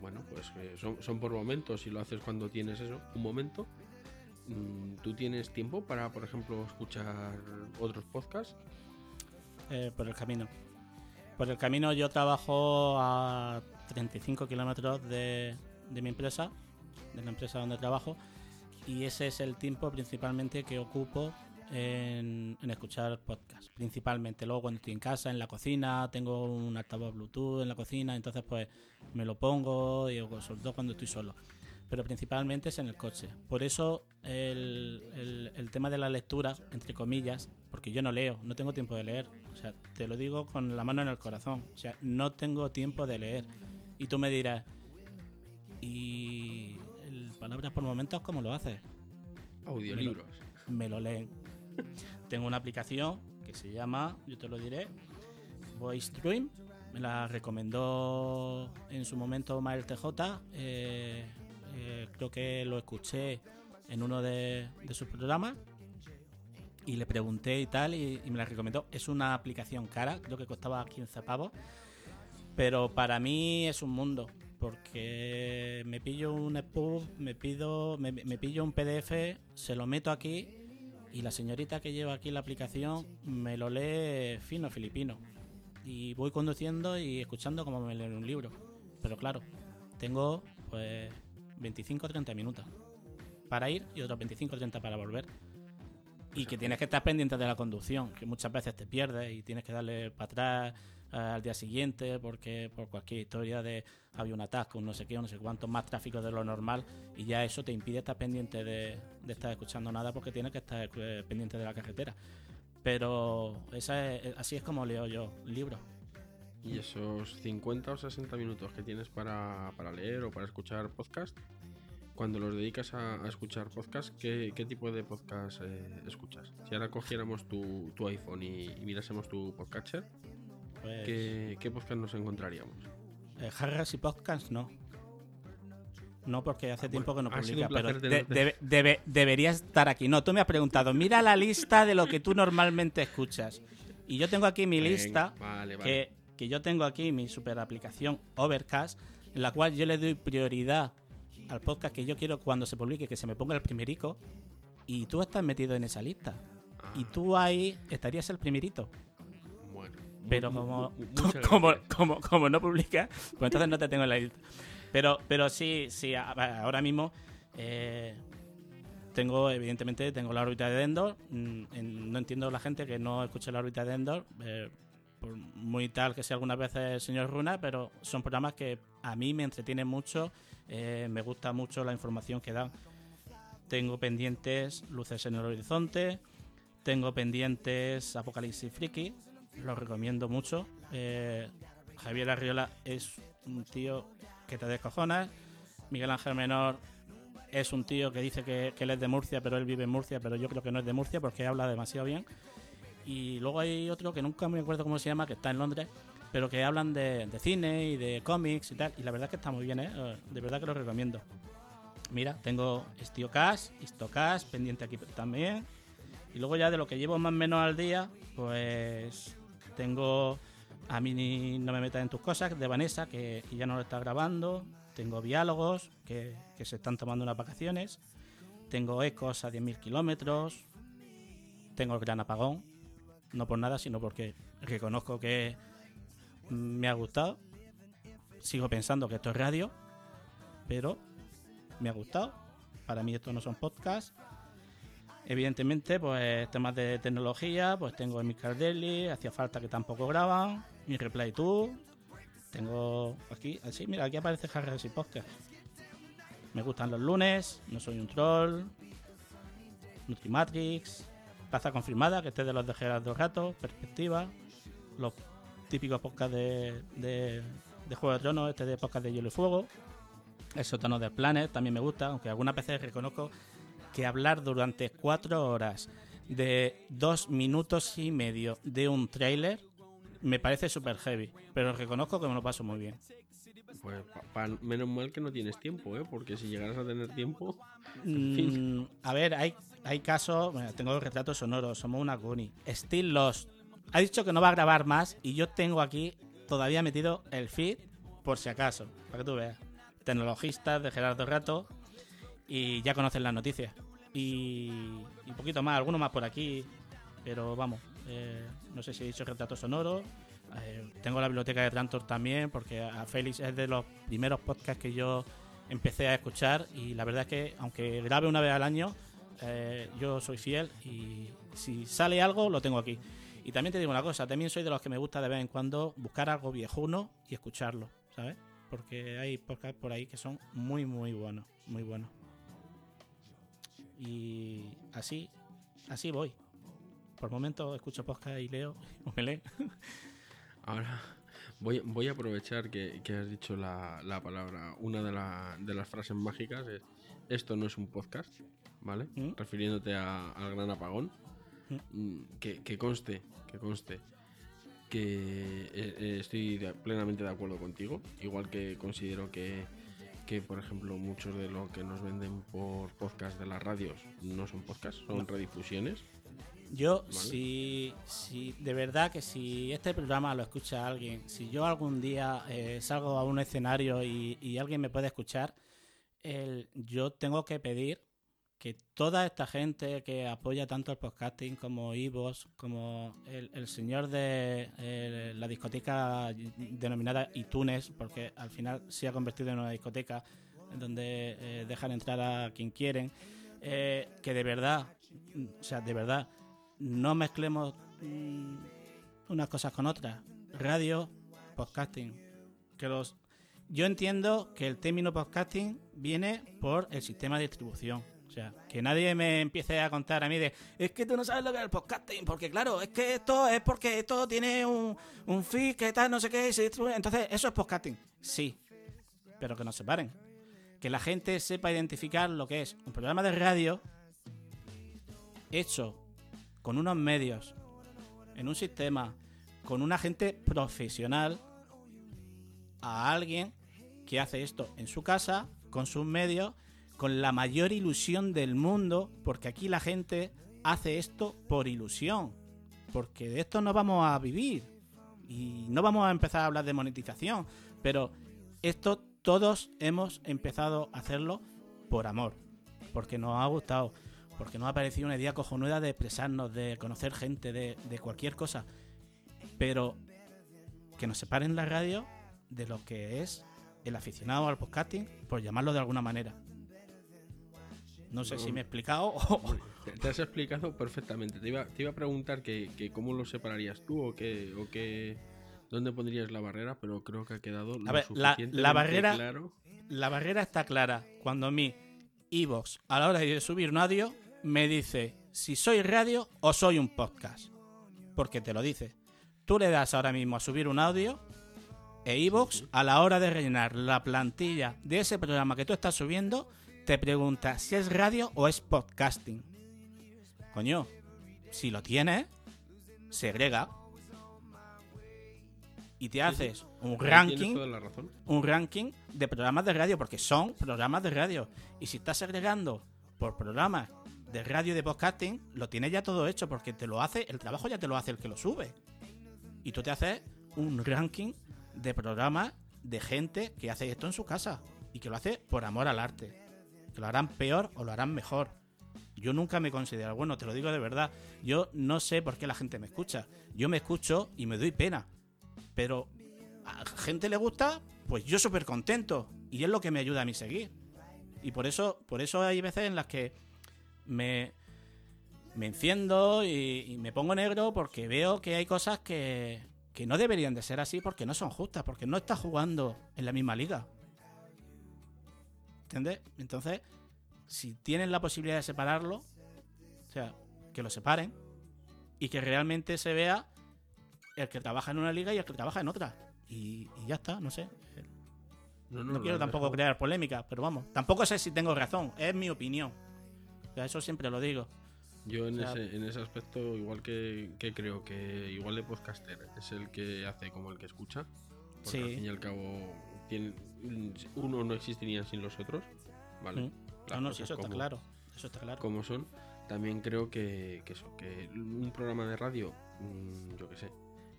bueno, pues son, son por momentos y lo haces cuando tienes eso, un momento, ¿tú tienes tiempo para, por ejemplo, escuchar otros podcasts? Eh, por el camino. Por el camino yo trabajo a 35 kilómetros de, mi empresa, de la empresa donde trabajo, y ese es el tiempo principalmente que ocupo en, escuchar podcasts, principalmente. Luego cuando estoy en casa, en la cocina, tengo un altavoz Bluetooth en la cocina, entonces pues me lo pongo, y sobre todo cuando estoy solo. Pero principalmente es en el coche. Por eso el, el- el tema de la lectura, entre comillas, porque yo no leo, no tengo tiempo de leer. O sea, te lo digo con la mano en el corazón. O sea, no tengo tiempo de leer. Y tú me dirás, ¿y el palabras por momentos cómo lo haces? Audiolibros. me lo leen. Tengo una aplicación que se llama, yo te lo diré, Voice Dream. Me la recomendó en su momento Mael TJ. eh, eh, creo que lo escuché en uno de, sus programas y le pregunté y tal y, y me la recomendó. Es una aplicación cara, creo que costaba 15 pavos, pero para mí es un mundo porque me pillo un EPUB, me pido, me, me pillo un PDF, se lo meto aquí y la señorita que lleva aquí la aplicación me lo lee fino filipino y voy conduciendo y escuchando como me leen un libro. Pero claro, tengo pues 25 o 30 minutos para ir y otros 25 o 30 para volver. Y que tienes que estar pendiente de la conducción, que muchas veces te pierdes y tienes que darle para atrás eh, al día siguiente porque por cualquier historia de había un atasco, un no sé qué, un no sé cuánto, más tráfico de lo normal y ya eso te impide estar pendiente de, de estar escuchando nada porque tienes que estar eh, pendiente de la carretera. Pero esa es- así es como leo yo libros. Y esos 50 o 60 minutos que tienes para, para leer o para escuchar podcast, cuando los dedicas a, a escuchar podcast, ¿qué, qué tipo de podcast eh, escuchas? Si ahora cogiéramos tu, tu iPhone y, y mirásemos tu podcatcher, Pues, ¿qué, qué podcast nos encontraríamos? Eh, Harras y Podcast no. No, porque hace tiempo que no publica, pero de- debería estar aquí. No, tú me has preguntado, mira la lista de lo que tú normalmente escuchas. Y yo tengo aquí mi Venga, lista, Vale, vale. que, que yo tengo aquí mi super aplicación Overcast, en la cual yo le doy prioridad al podcast que yo quiero cuando se publique, que se me ponga el primerico. Y tú estás metido en esa lista. Ah, Y tú ahí estarías el primerito. bueno. Pero como, como, como, como no publica, pues entonces no te tengo en la lista. Pero, pero sí, sí, ahora mismo eh, tengo, evidentemente, tengo la órbita de Endor. Mm, no entiendo la gente que no escuche la órbita de Endor, eh, por muy tal que sea algunas veces el señor Runa, pero son programas que a mí me entretienen mucho, eh, me gusta mucho la información que dan. Tengo pendientes Luces en el Horizonte, tengo pendientes Apocalipsis Friki, lo recomiendo mucho. Eh, Javier Arriola es un tío que te descojonas. Miguel Ángel Menor es un tío que dice que, que él es de Murcia, pero él vive en Murcia, pero yo creo que no es de Murcia porque habla demasiado bien. Y luego hay otro que nunca me acuerdo cómo se llama, que está en Londres, pero que hablan de, de cine y de cómics y tal. Y la verdad es que está muy bien, ¿eh? Eh, De verdad que lo recomiendo. Mira, tengo Stiocast, Histocast, pendiente aquí también. Y luego ya de lo que llevo más o menos al día, pues tengo a mí no me metas en tus cosas de Vanessa, que, que ya no lo está grabando. Tengo diálogos que, que se están tomando unas vacaciones. Tengo ecos a 10.000 kilómetros. Tengo el gran apagón. No por nada, sino porque reconozco que me ha gustado. Sigo pensando que esto es radio, pero me ha gustado. Para mí esto no son podcasts. Evidentemente, pues temas de tecnología, pues tengo mi Cardelli, hacía falta que tampoco graban, mi Replay 2, tengo aquí, así, mira, aquí aparece Harris y Podcast. Me gustan los lunes, no soy un troll, Nutrimatrix, Plaza Confirmada, que este es de los de Gerardo Rato, Perspectiva, los típicos podcasts de, de, de Juego de Tronos, este de podcast de Hielo y Fuego, El sótano del Planet también me gusta, aunque algunas veces reconozco que hablar durante cuatro horas de dos minutos y medio de un tráiler me parece súper heavy, pero reconozco que me lo paso muy bien. Pues pa- pa- menos mal que no tienes tiempo, ¿eh? Porque si llegaras a tener tiempo... Mm, a ver, hay, hay casos, bueno, tengo retratos sonoros, somos una Guni. Still Lost. Ha dicho que no va a grabar más y yo tengo aquí todavía metido el feed por si acaso, para que tú veas. Tecnologistas de Gerardo Rato y ya conocen las noticias. Y, y un poquito más, alguno más por aquí, pero vamos, eh, no sé si he dicho retratos sonoros. Eh, tengo la biblioteca de Trantor también, porque a Félix es de los primeros podcasts que yo empecé a escuchar y la verdad es que aunque grabe una vez al año, eh, yo soy fiel y si sale algo lo tengo aquí. Y también te digo una cosa, también soy de los que me gusta de vez en cuando buscar algo viejuno y escucharlo, ¿sabes? Porque hay podcasts por ahí que son muy, muy buenos, muy buenos. Y así, así voy. Por momentos escucho podcast y leo, o me leen. Ahora voy, voy a aprovechar que, has dicho la, la palabra, una de, de las frases mágicas es, esto no es un podcast, ¿vale? ¿Mm? Refiriéndote a- al gran apagón. Mm, Que, que conste, que conste que eh, eh, estoy de- plenamente de acuerdo contigo, igual que considero que, que, por ejemplo, muchos de lo que nos venden por podcast de las radios no son podcasts, son redifusiones. Yo, Vale. si, si de verdad que si este programa lo escucha alguien, si yo algún día eh, salgo a un escenario y, y alguien me puede escuchar, el- yo tengo que pedir que toda esta gente que apoya tanto el podcasting como Ivos, como el, señor de la discoteca denominada iTunes, porque al final se ha convertido en una discoteca donde eh, dejan entrar a quien quieren, eh, que de verdad, o sea, de verdad, no mezclemos mm, unas cosas con otras. Radio, podcasting. Que los, yo entiendo que el término podcasting viene por el sistema de distribución. Sea, que nadie me empiece a contar a mí de, es que tú no sabes lo que es el podcasting, porque claro, es que esto es porque esto tiene un, un que tal, no sé qué, se distribuye. Entonces, eso es podcasting. Sí, pero que nos separen. Que la gente sepa identificar lo que es un programa de radio hecho con unos medios, en un sistema, con una gente profesional, a alguien que hace esto en su casa, con sus medios, con la mayor ilusión del mundo, porque aquí la gente hace esto por ilusión, porque de esto no vamos a vivir y no vamos a empezar a hablar de monetización, pero esto todos hemos empezado a hacerlo por amor, porque nos ha gustado, porque nos ha parecido una idea cojonuda de expresarnos, de conocer gente, de, de cualquier cosa, pero que nos separen la radio de lo que es el aficionado al podcasting, por llamarlo de alguna manera. No sé si me he explicado o... Te, has explicado perfectamente. Te iba, te iba a preguntar que, que cómo lo separarías tú o que, o que dónde pondrías la barrera, pero creo que ha quedado lo A ver, la- barrera- claro. La barrera está clara cuando a mí, Evox, a la hora de subir un audio, me dice si soy radio o soy un podcast. Porque te lo dice. Tú le das ahora mismo a subir un audio e Evox, a la hora de rellenar la plantilla de ese programa que tú estás subiendo, te pregunta si es radio o es podcasting. Coño, si lo tienes, segrega. Y te haces un ranking un ranking de programas de radio, porque son programas de radio. Y si estás agregando por programas de radio y de podcasting, lo tienes ya todo hecho, porque te lo hace, el trabajo ya te lo hace el que lo sube. Y tú te haces un ranking de programas de gente que hace esto en su casa y que lo hace por amor al arte. Que lo harán peor o lo harán mejor. Yo nunca me considero, bueno, te lo digo de verdad, yo no sé por qué la gente me escucha. Yo me escucho y me doy pena. Pero a gente le gusta, pues yo súper contento. Y es lo que me ayuda a mí seguir. Y por eso, por eso hay veces en las que me, me enciendo y, y me pongo negro porque veo que hay cosas que, que no deberían de ser así porque no son justas, porque no estás jugando en la misma liga. ¿Entiendes? Entonces, si tienen la posibilidad de separarlo, o sea, que lo separen y que realmente se vea el que trabaja en una liga y el que trabaja en otra. Y, y ya está, no sé. No, No, no, lo quiero tampoco dejado. crear polémica, pero vamos, tampoco sé si tengo razón, es mi opinión. O sea, eso siempre lo digo. Yo en, O sea- ese, en ese aspecto, igual que, que creo que igual de podcaster es el que hace como el que escucha. Porque Sí. al fin y al cabo, tienen, uno no existiría sin los otros. ¿Vale? Mm. No, no, sí, cosas eso está claro. Eso está claro. como son. También creo que, que eso, que un programa de radio, mm, yo qué sé,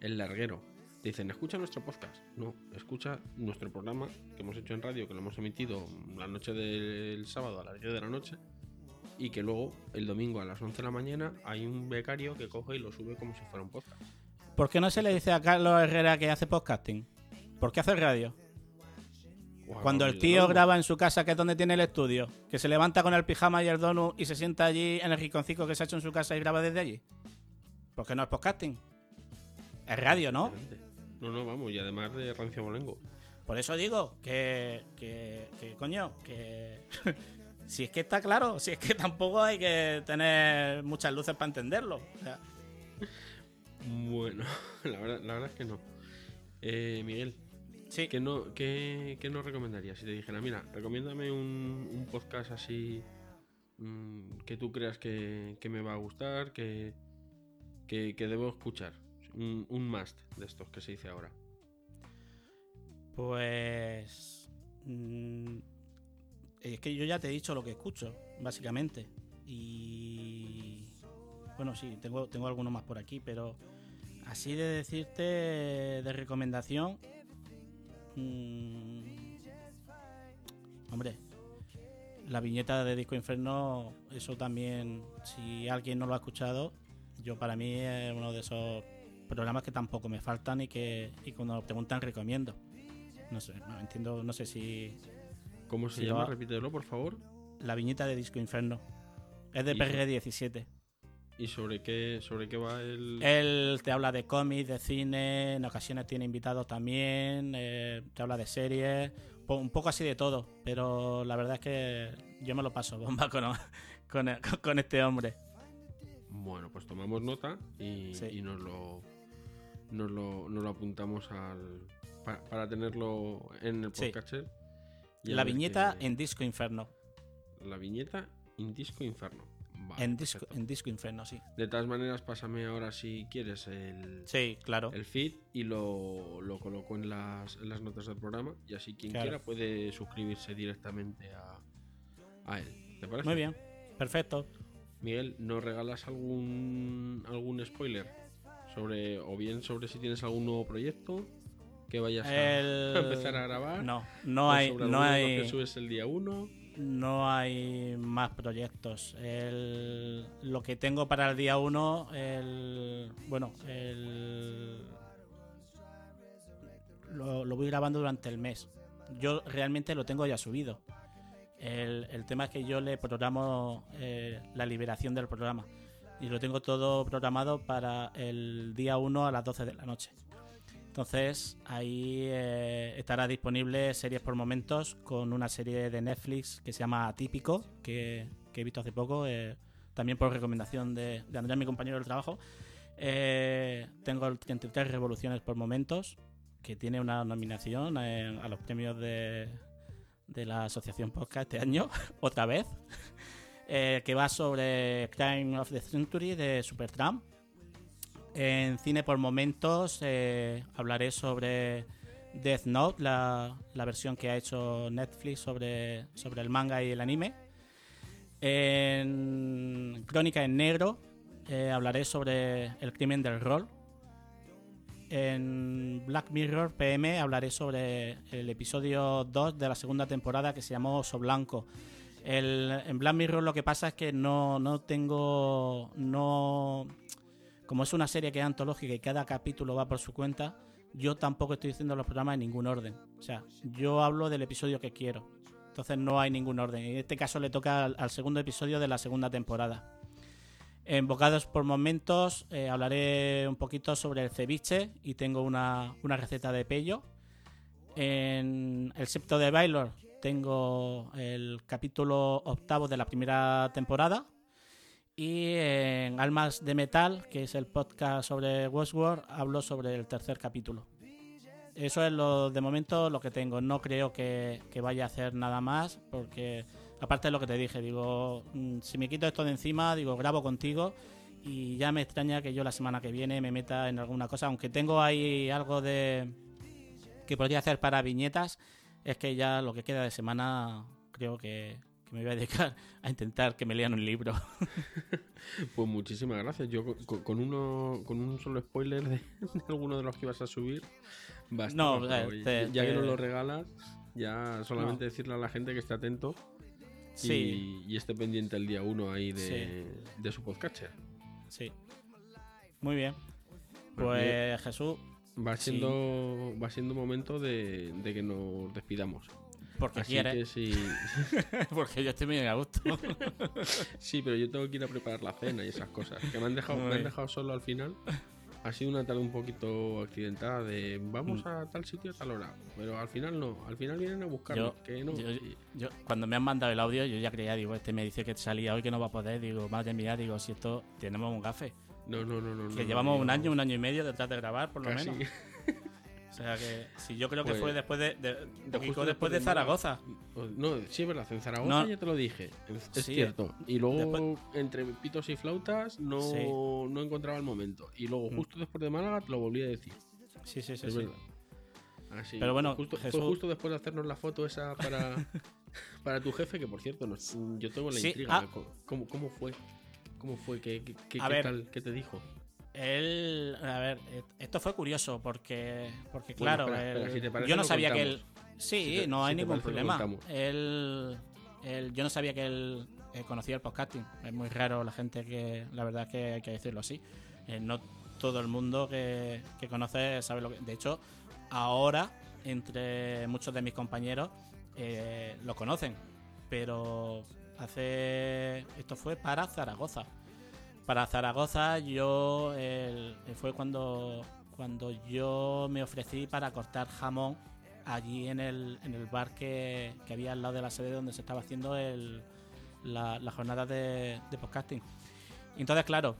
el larguero, te dicen, escucha nuestro podcast. No, escucha nuestro programa que hemos hecho en radio, que lo hemos emitido la noche del sábado a las 10 de la noche. Y que luego, el domingo a las 11 de la mañana, hay un becario que coge y lo sube como si fuera un podcast. ¿Por qué no se le dice a Carlos Herrera que hace podcasting? ¿Por qué hace radio? Cuando el tío graba en su casa, que es donde tiene el estudio, que se levanta con el pijama y el donut y se sienta allí en el rinconcito que se ha hecho en su casa y graba desde allí. ¿Por qué no es podcasting? Es radio, ¿no? No, no, vamos, y además de Rancio Molengo. Por eso digo que, que, que, coño, que si es que está claro, si es que tampoco hay que tener muchas luces para entenderlo. O sea, Bueno, la verdad, la verdad es que no. Eh, Miguel, sí, ¿qué, no, qué, qué nos recomendarías? Si te dijera, mira, recomiéndame un, un podcast así mm, que tú creas que, que me va a gustar, que, que, que debo escuchar. Un, un must de estos que se dice ahora. pues mm, es que yo ya te he dicho lo que escucho, básicamente. Y bueno, sí, tengo, tengo algunos más por aquí, pero así de decirte de recomendación, mm, hombre, la viñeta de Disco Inferno, eso también, si alguien no lo ha escuchado, yo para mí es uno de esos programas que tampoco me faltan y que y cuando preguntan recomiendo. No sé, no entiendo, no sé si ¿Cómo se llama? lo- Repítelo, por favor. la viñeta de Disco Inferno. Es de Y- PR17. ¿Y sobre qué, sobre qué va el...? Él te habla de cómics, de cine, en ocasiones tiene invitados también, eh, te habla de series, un poco así de todo, pero la verdad es que yo me lo paso bomba con, con, con este hombre. Bueno, pues tomamos nota y, Sí. y nos, lo, nos, lo, nos lo apuntamos al, pa- para tenerlo en el podcast. La viñeta en Disco Inferno. La viñeta en Disco Inferno. Vale, en, disco, en Disco Inferno, sí. De todas maneras, pásame ahora si quieres el, Sí, claro. el feed y lo, lo coloco en las, en las notas del programa. Y así quien Claro. quiera puede suscribirse directamente a, a él. ¿Te parece? Muy bien, perfecto. Miguel, ¿nos regalas algún algún spoiler? Sobre, o bien sobre si tienes algún nuevo proyecto que vayas a, El- a empezar a grabar. No, no hay, no que hay, subes el día 1. No hay más proyectos. El- lo que tengo para el día 1, el, bueno, el, lo, voy grabando durante el mes. Yo realmente lo tengo ya subido. El, el tema es que yo le programo eh, la liberación del programa. Y lo tengo todo programado para el día 1 a las 12 de la noche. Entonces ahí eh, estará disponible series por momentos con una serie de Netflix que se llama Atípico, que, he visto hace poco, eh, también por recomendación de, de Andrea, mi compañero del trabajo. Eh, tengo el 33 Revoluciones por momentos, que tiene una nominación a los premios de, de la Asociación Podcast este año, otra vez, eh, que va sobre Crime of the Century de Supertramp. En cine por momentos eh, hablaré sobre Death Note, la, versión que ha hecho Netflix sobre, sobre el manga y el anime. En Crónica en Negro eh, hablaré sobre el crimen del rol. En Black Mirror PM hablaré sobre el episodio 2 de la segunda temporada que se llamó Oso Blanco. En Black Mirror lo que pasa es que no, no tengo. No, como es una serie que es antológica y cada capítulo va por su cuenta, yo tampoco estoy diciendo los programas en ningún orden. O sea, yo hablo del episodio que quiero. Entonces no hay ningún orden. En este caso le toca al, segundo episodio de la segunda temporada. En Bocados por Momentos eh, hablaré un poquito sobre el ceviche y tengo una, una receta de pello. En El Septo de Baylor tengo el capítulo octavo de la primera temporada. Y en Almas de Metal, que es el podcast sobre Westworld, hablo sobre el tercer capítulo. eso es lo de momento lo que tengo. No creo que, vaya a hacer nada más, porque aparte de lo que te dije, digo, mm, si me quito esto de encima, digo, grabo contigo y ya me extraña que yo la semana que viene me meta en alguna cosa, aunque tengo ahí algo de que podría hacer para viñetas, es que ya lo que queda de semana creo que me voy a dedicar a intentar que me lean un libro. Pues muchísimas gracias. Yo con, con uno, con un solo spoiler de, de alguno de los que ibas a subir. No, por eh, favor. te- ya que nos lo regalas, ya solamente No. decirle a la gente que esté atento Sí. y, esté pendiente el día uno ahí de, de su podcatcher. Sí. Muy bien. Pues Pues Jesús, Va Sí. siendo, va siendo momento de, de que nos despidamos. Porque Así quiere, que sí, porque yo estoy muy a gusto. sí, pero yo tengo que ir a preparar la cena y esas cosas. Que me han dejado, me han bien. dejado solo al final. Ha sido una tarde un poquito accidentada de vamos Mm. a tal sitio a tal hora. Pero al final no, al final vienen a buscarnos. Yo- que no. yo- Yo, cuando me han mandado el audio, yo ya creía, digo, este me dice que salía hoy que no va a poder. Digo, madre mía, digo, si esto tenemos un gafe. no, no, no, no. Que no, llevamos no, un año, un año y medio detrás de grabar, por lo casi. menos. O sea que, si yo creo que Pues, fue después de, de, después de. Zaragoza. No, sí, es verdad, en Zaragoza No. ya te lo dije. Es, cierto. Y luego, después- entre pitos y flautas, no, Sí. no encontraba el momento. Y luego, Mm. justo después de Málaga, te lo volví a decir. Sí, sí, sí. es sí. verdad. Así, Pero bueno, justo, fue justo después de hacernos la foto esa para, para tu jefe, que por cierto, nos- yo tengo la intriga. ah. ¿cómo- ¿Cómo, ¿Cómo fue? ¿Cómo fue? ¿Qué, qué, qué- tal? ¿Qué te dijo? Él, a ver, esto fue curioso porque, porque Bueno, claro, espera, espera, él- si te parece, yo no sabía que él, sí, Si te- no si hay ningún parece, problema. Él, él- yo no sabía que él eh, conocía el podcasting. Es muy raro la gente que, la verdad que hay que decirlo así. Eh, no todo el mundo que, que conoce sabe lo que. De hecho, ahora entre muchos de mis compañeros eh, lo conocen, pero hace esto fue para Zaragoza. Para Zaragoza yo fue cuando cuando yo me ofrecí para cortar jamón allí en el, en el bar que, que había al lado de la sede donde se estaba haciendo el, la, jornada de, de podcasting. Entonces, claro,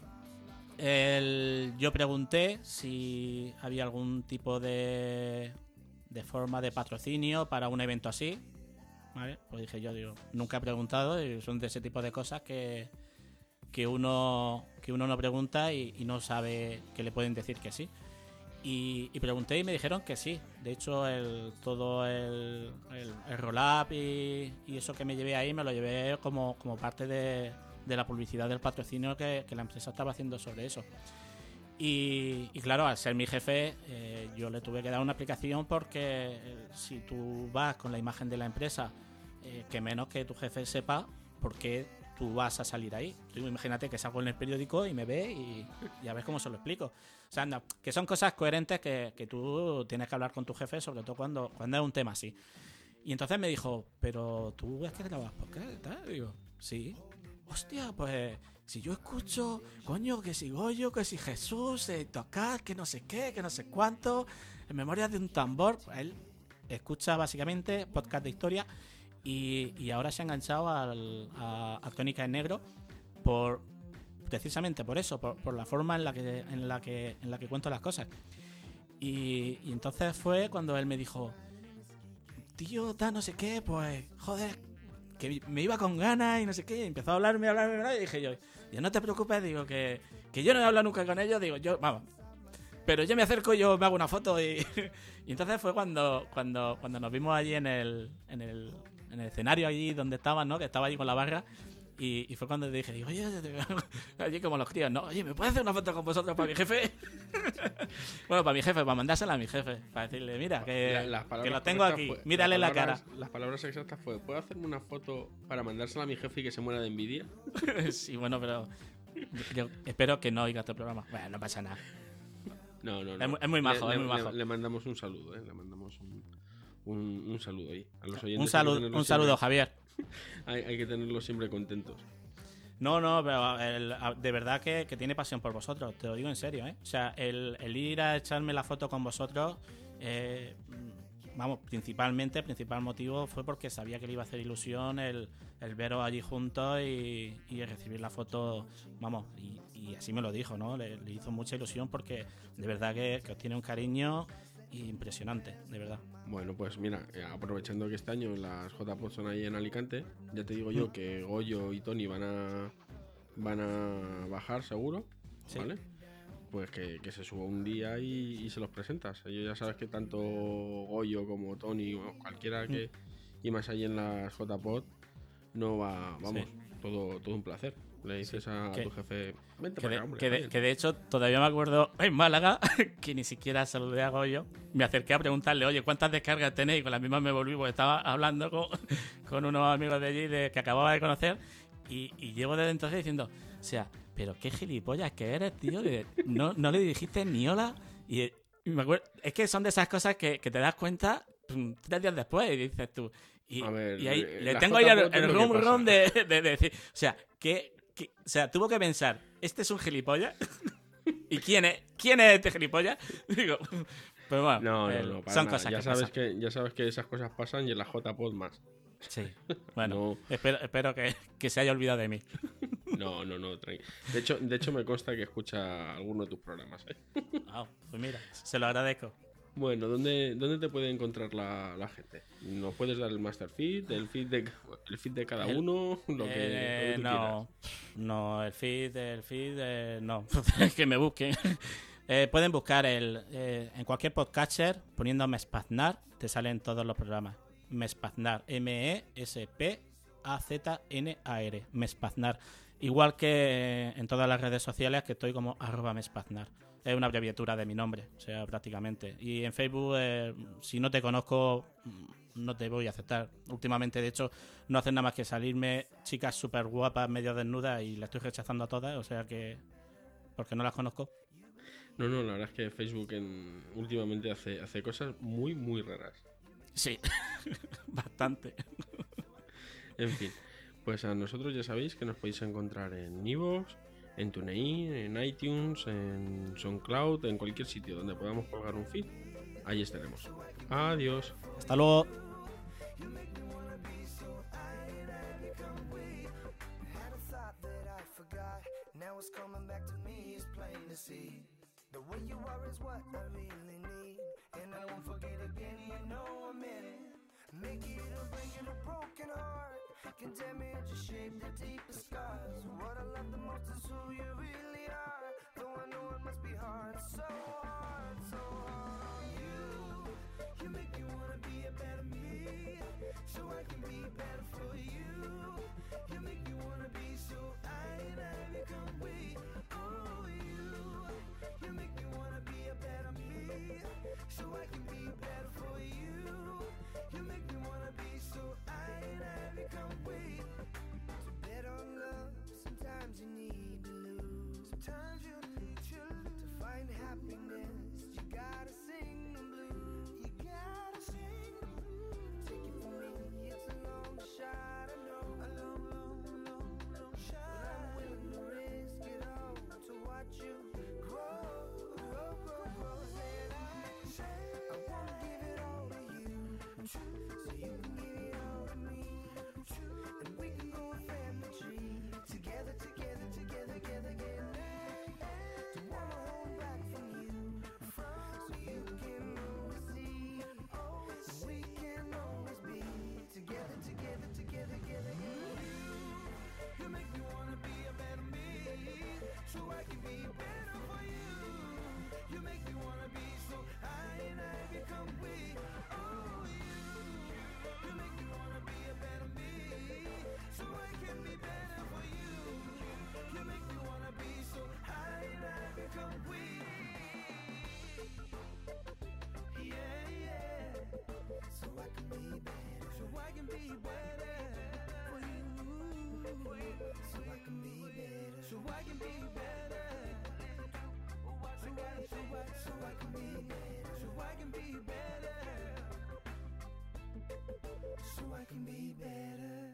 yo pregunté si había algún tipo de, de forma de patrocinio para un evento así. Pues dije yo, nunca he preguntado y son de ese tipo de cosas que, que uno que uno no pregunta y, y no sabe que le pueden decir que sí. Y, y pregunté y me dijeron que sí. De hecho, el, todo el, el, el roll-up y, y eso que me llevé ahí me lo llevé como, como parte de, de la publicidad del patrocinio que, que la empresa estaba haciendo sobre eso. Y, y claro, al ser mi jefe, eh, yo le tuve que dar una aplicación porque eh, si tú vas con la imagen de la empresa, eh, que menos que tu jefe sepa por qué tú vas a salir ahí. Tú imagínate que salgo en el periódico y me ve y ya ves cómo se lo explico. O sea, que son cosas coherentes que, que tú tienes que hablar con tu jefe, sobre todo cuando, cuando es un tema así. Y entonces me dijo, pero tú ves que grabas podcast tal. Digo, sí. Hostia, pues si yo escucho, coño, que si Goyo, que si Jesús, eh, tocar, que no sé qué, que no sé cuánto, en memoria de un tambor, él escucha básicamente podcast de historia y, ahora se ha enganchado al, a, a Tónica en Negro por precisamente por eso, por, la forma en la que en la que en la que cuento las cosas. Y, entonces fue cuando él me dijo, tío, da no sé qué, pues, joder, que me iba con ganas y no sé qué, y empezó a hablarme, a hablarme, a hablarme, y dije yo, yo no te preocupes, digo que, que yo no he hablado nunca con ellos, digo, yo, vamos, pero yo me acerco y yo me hago una foto y, y entonces fue cuando, cuando, cuando nos vimos allí en el, en el, en el escenario allí donde estaban, ¿no? Que estaba allí con la barra. Y, y fue cuando dije, digo, oye, allí como los críos, no, oye, ¿me puedes hacer una foto con vosotros para mi jefe? bueno, para mi jefe, para mandársela a mi jefe, para decirle, mira, que, La- que lo tengo aquí, fue- mírale las la cara. Las palabras exactas fue, ¿puedo hacerme una foto para mandársela a mi jefe y que se muera de envidia? sí, bueno, pero yo espero que no oiga este programa. Bueno, no pasa nada. No, no, no. Es muy- es muy majo, le, es muy le- majo. le mandamos un saludo, ¿eh? Le mandamos un, un, un saludo ahí. A los oyentes Un, saludo, un saludo, Javier. Hay, hay que tenerlos siempre contentos. No, no, pero el- de verdad que, que tiene pasión por vosotros, te lo digo en serio, ¿eh? O sea, el, el ir a echarme la foto con vosotros, eh, vamos, principalmente, el principal motivo fue porque sabía que le iba a hacer ilusión el, el veros allí juntos y, y recibir la foto, vamos, y, y así me lo dijo, ¿no? Le, le hizo mucha ilusión porque de verdad que, que os tiene un cariño impresionante, de verdad. Bueno, pues mira, eh, aprovechando que este año las JPOD son ahí en Alicante, ya te digo Mm. yo que Goyo y Tony van a van a bajar seguro, Sí. ¿vale? Pues que, que se suba un día y, y se los presentas. Ellos ya sabes que tanto Goyo como Tony o cualquiera que y más ahí en las JPOD no va, vamos, todo, todo un placer. Le dices a Que- tu jefe, vente Que para de, acá, hombre, que de- Javier". que de hecho todavía me acuerdo en Málaga que ni siquiera saludé a Goyo. Me acerqué a preguntarle, oye, ¿cuántas descargas tenéis? Y con las mismas me volví porque estaba hablando con, con unos amigos de allí de, que acababa de conocer. Y, y llevo desde entonces diciendo, o sea, pero qué gilipollas que eres, tío. que no, no le dijiste ni hola. Y, y me acuerdo, es que son de esas cosas que, que te das cuenta mm, tres días después y dices tú. Y, ver, y ahí eh, le tengo ahí el, el rum rum de, de- de decir, o sea, que, que- o sea, tuvo que pensar, ¿este es un gilipollas? ¿Y quién es? ¿Quién es este gilipollas? Digo, pero bueno, No, no, el- no, para son nada. cosas ya que sabes pasan. que ya sabes que esas cosas pasan y en la JPOD más. Sí, bueno, No. espero, espero que, que se haya olvidado de mí. No, no, no. De hecho, de hecho me consta que escucha alguno de tus programas. ¿eh? Ah, pues mira, se lo agradezco. Bueno, ¿dónde, ¿dónde te puede encontrar la, la gente? ¿Nos puedes dar el master feed, el feed de, el feed de cada El- uno? Lo que, Eh, lo que tú no, no, el feed, el feed, eh, no, que me busquen. Eh, pueden buscar el, eh, en cualquier podcatcher poniendo Mespaznar, te salen todos los programas. Mespaznar, M-E-S-P-A-Z-N-A-R, Mespaznar. Igual que en todas las redes sociales que estoy como arroba Mespaznar. Es una abreviatura de mi nombre, o sea, prácticamente. Y en Facebook, eh, si no te conozco, no te voy a aceptar. Últimamente, de hecho, no hacen nada más que salirme chicas súper guapas, medio desnudas, y las estoy rechazando a todas, o sea que. Porque no las conozco. No, no, la verdad es que Facebook en- últimamente hace, hace cosas muy, muy raras. Sí, bastante. En fin, pues a nosotros ya sabéis que nos podéis encontrar en Evox, en TuneIn, en iTunes, en SoundCloud, en cualquier sitio donde podamos colgar un feed. Ahí estaremos. Adiós. Hasta luego. Now it's coming back to me. It's plain to see. The way you are is what I really need. And I won't forget again. You know I'm in it. Make it or break it, a broken heart. Can damage or shape the deepest scars. What I love the most is who you really are. Though I know it must be hard. So hard, so hard on you. You make me wanna be a better me. So I can be better for you. You make me wanna be so I and I become we. Sometimes you need to. To find happiness, you gotta so I can be better for you. You make me wanna be so I and I become we. Oh, you. You make me wanna be a better me, so I can be better for you. You make me wanna be so I and I become we. Yeah, yeah. So I can be better. So I can be better so I can be better. So I, can be better. So I can be better. So I can be better.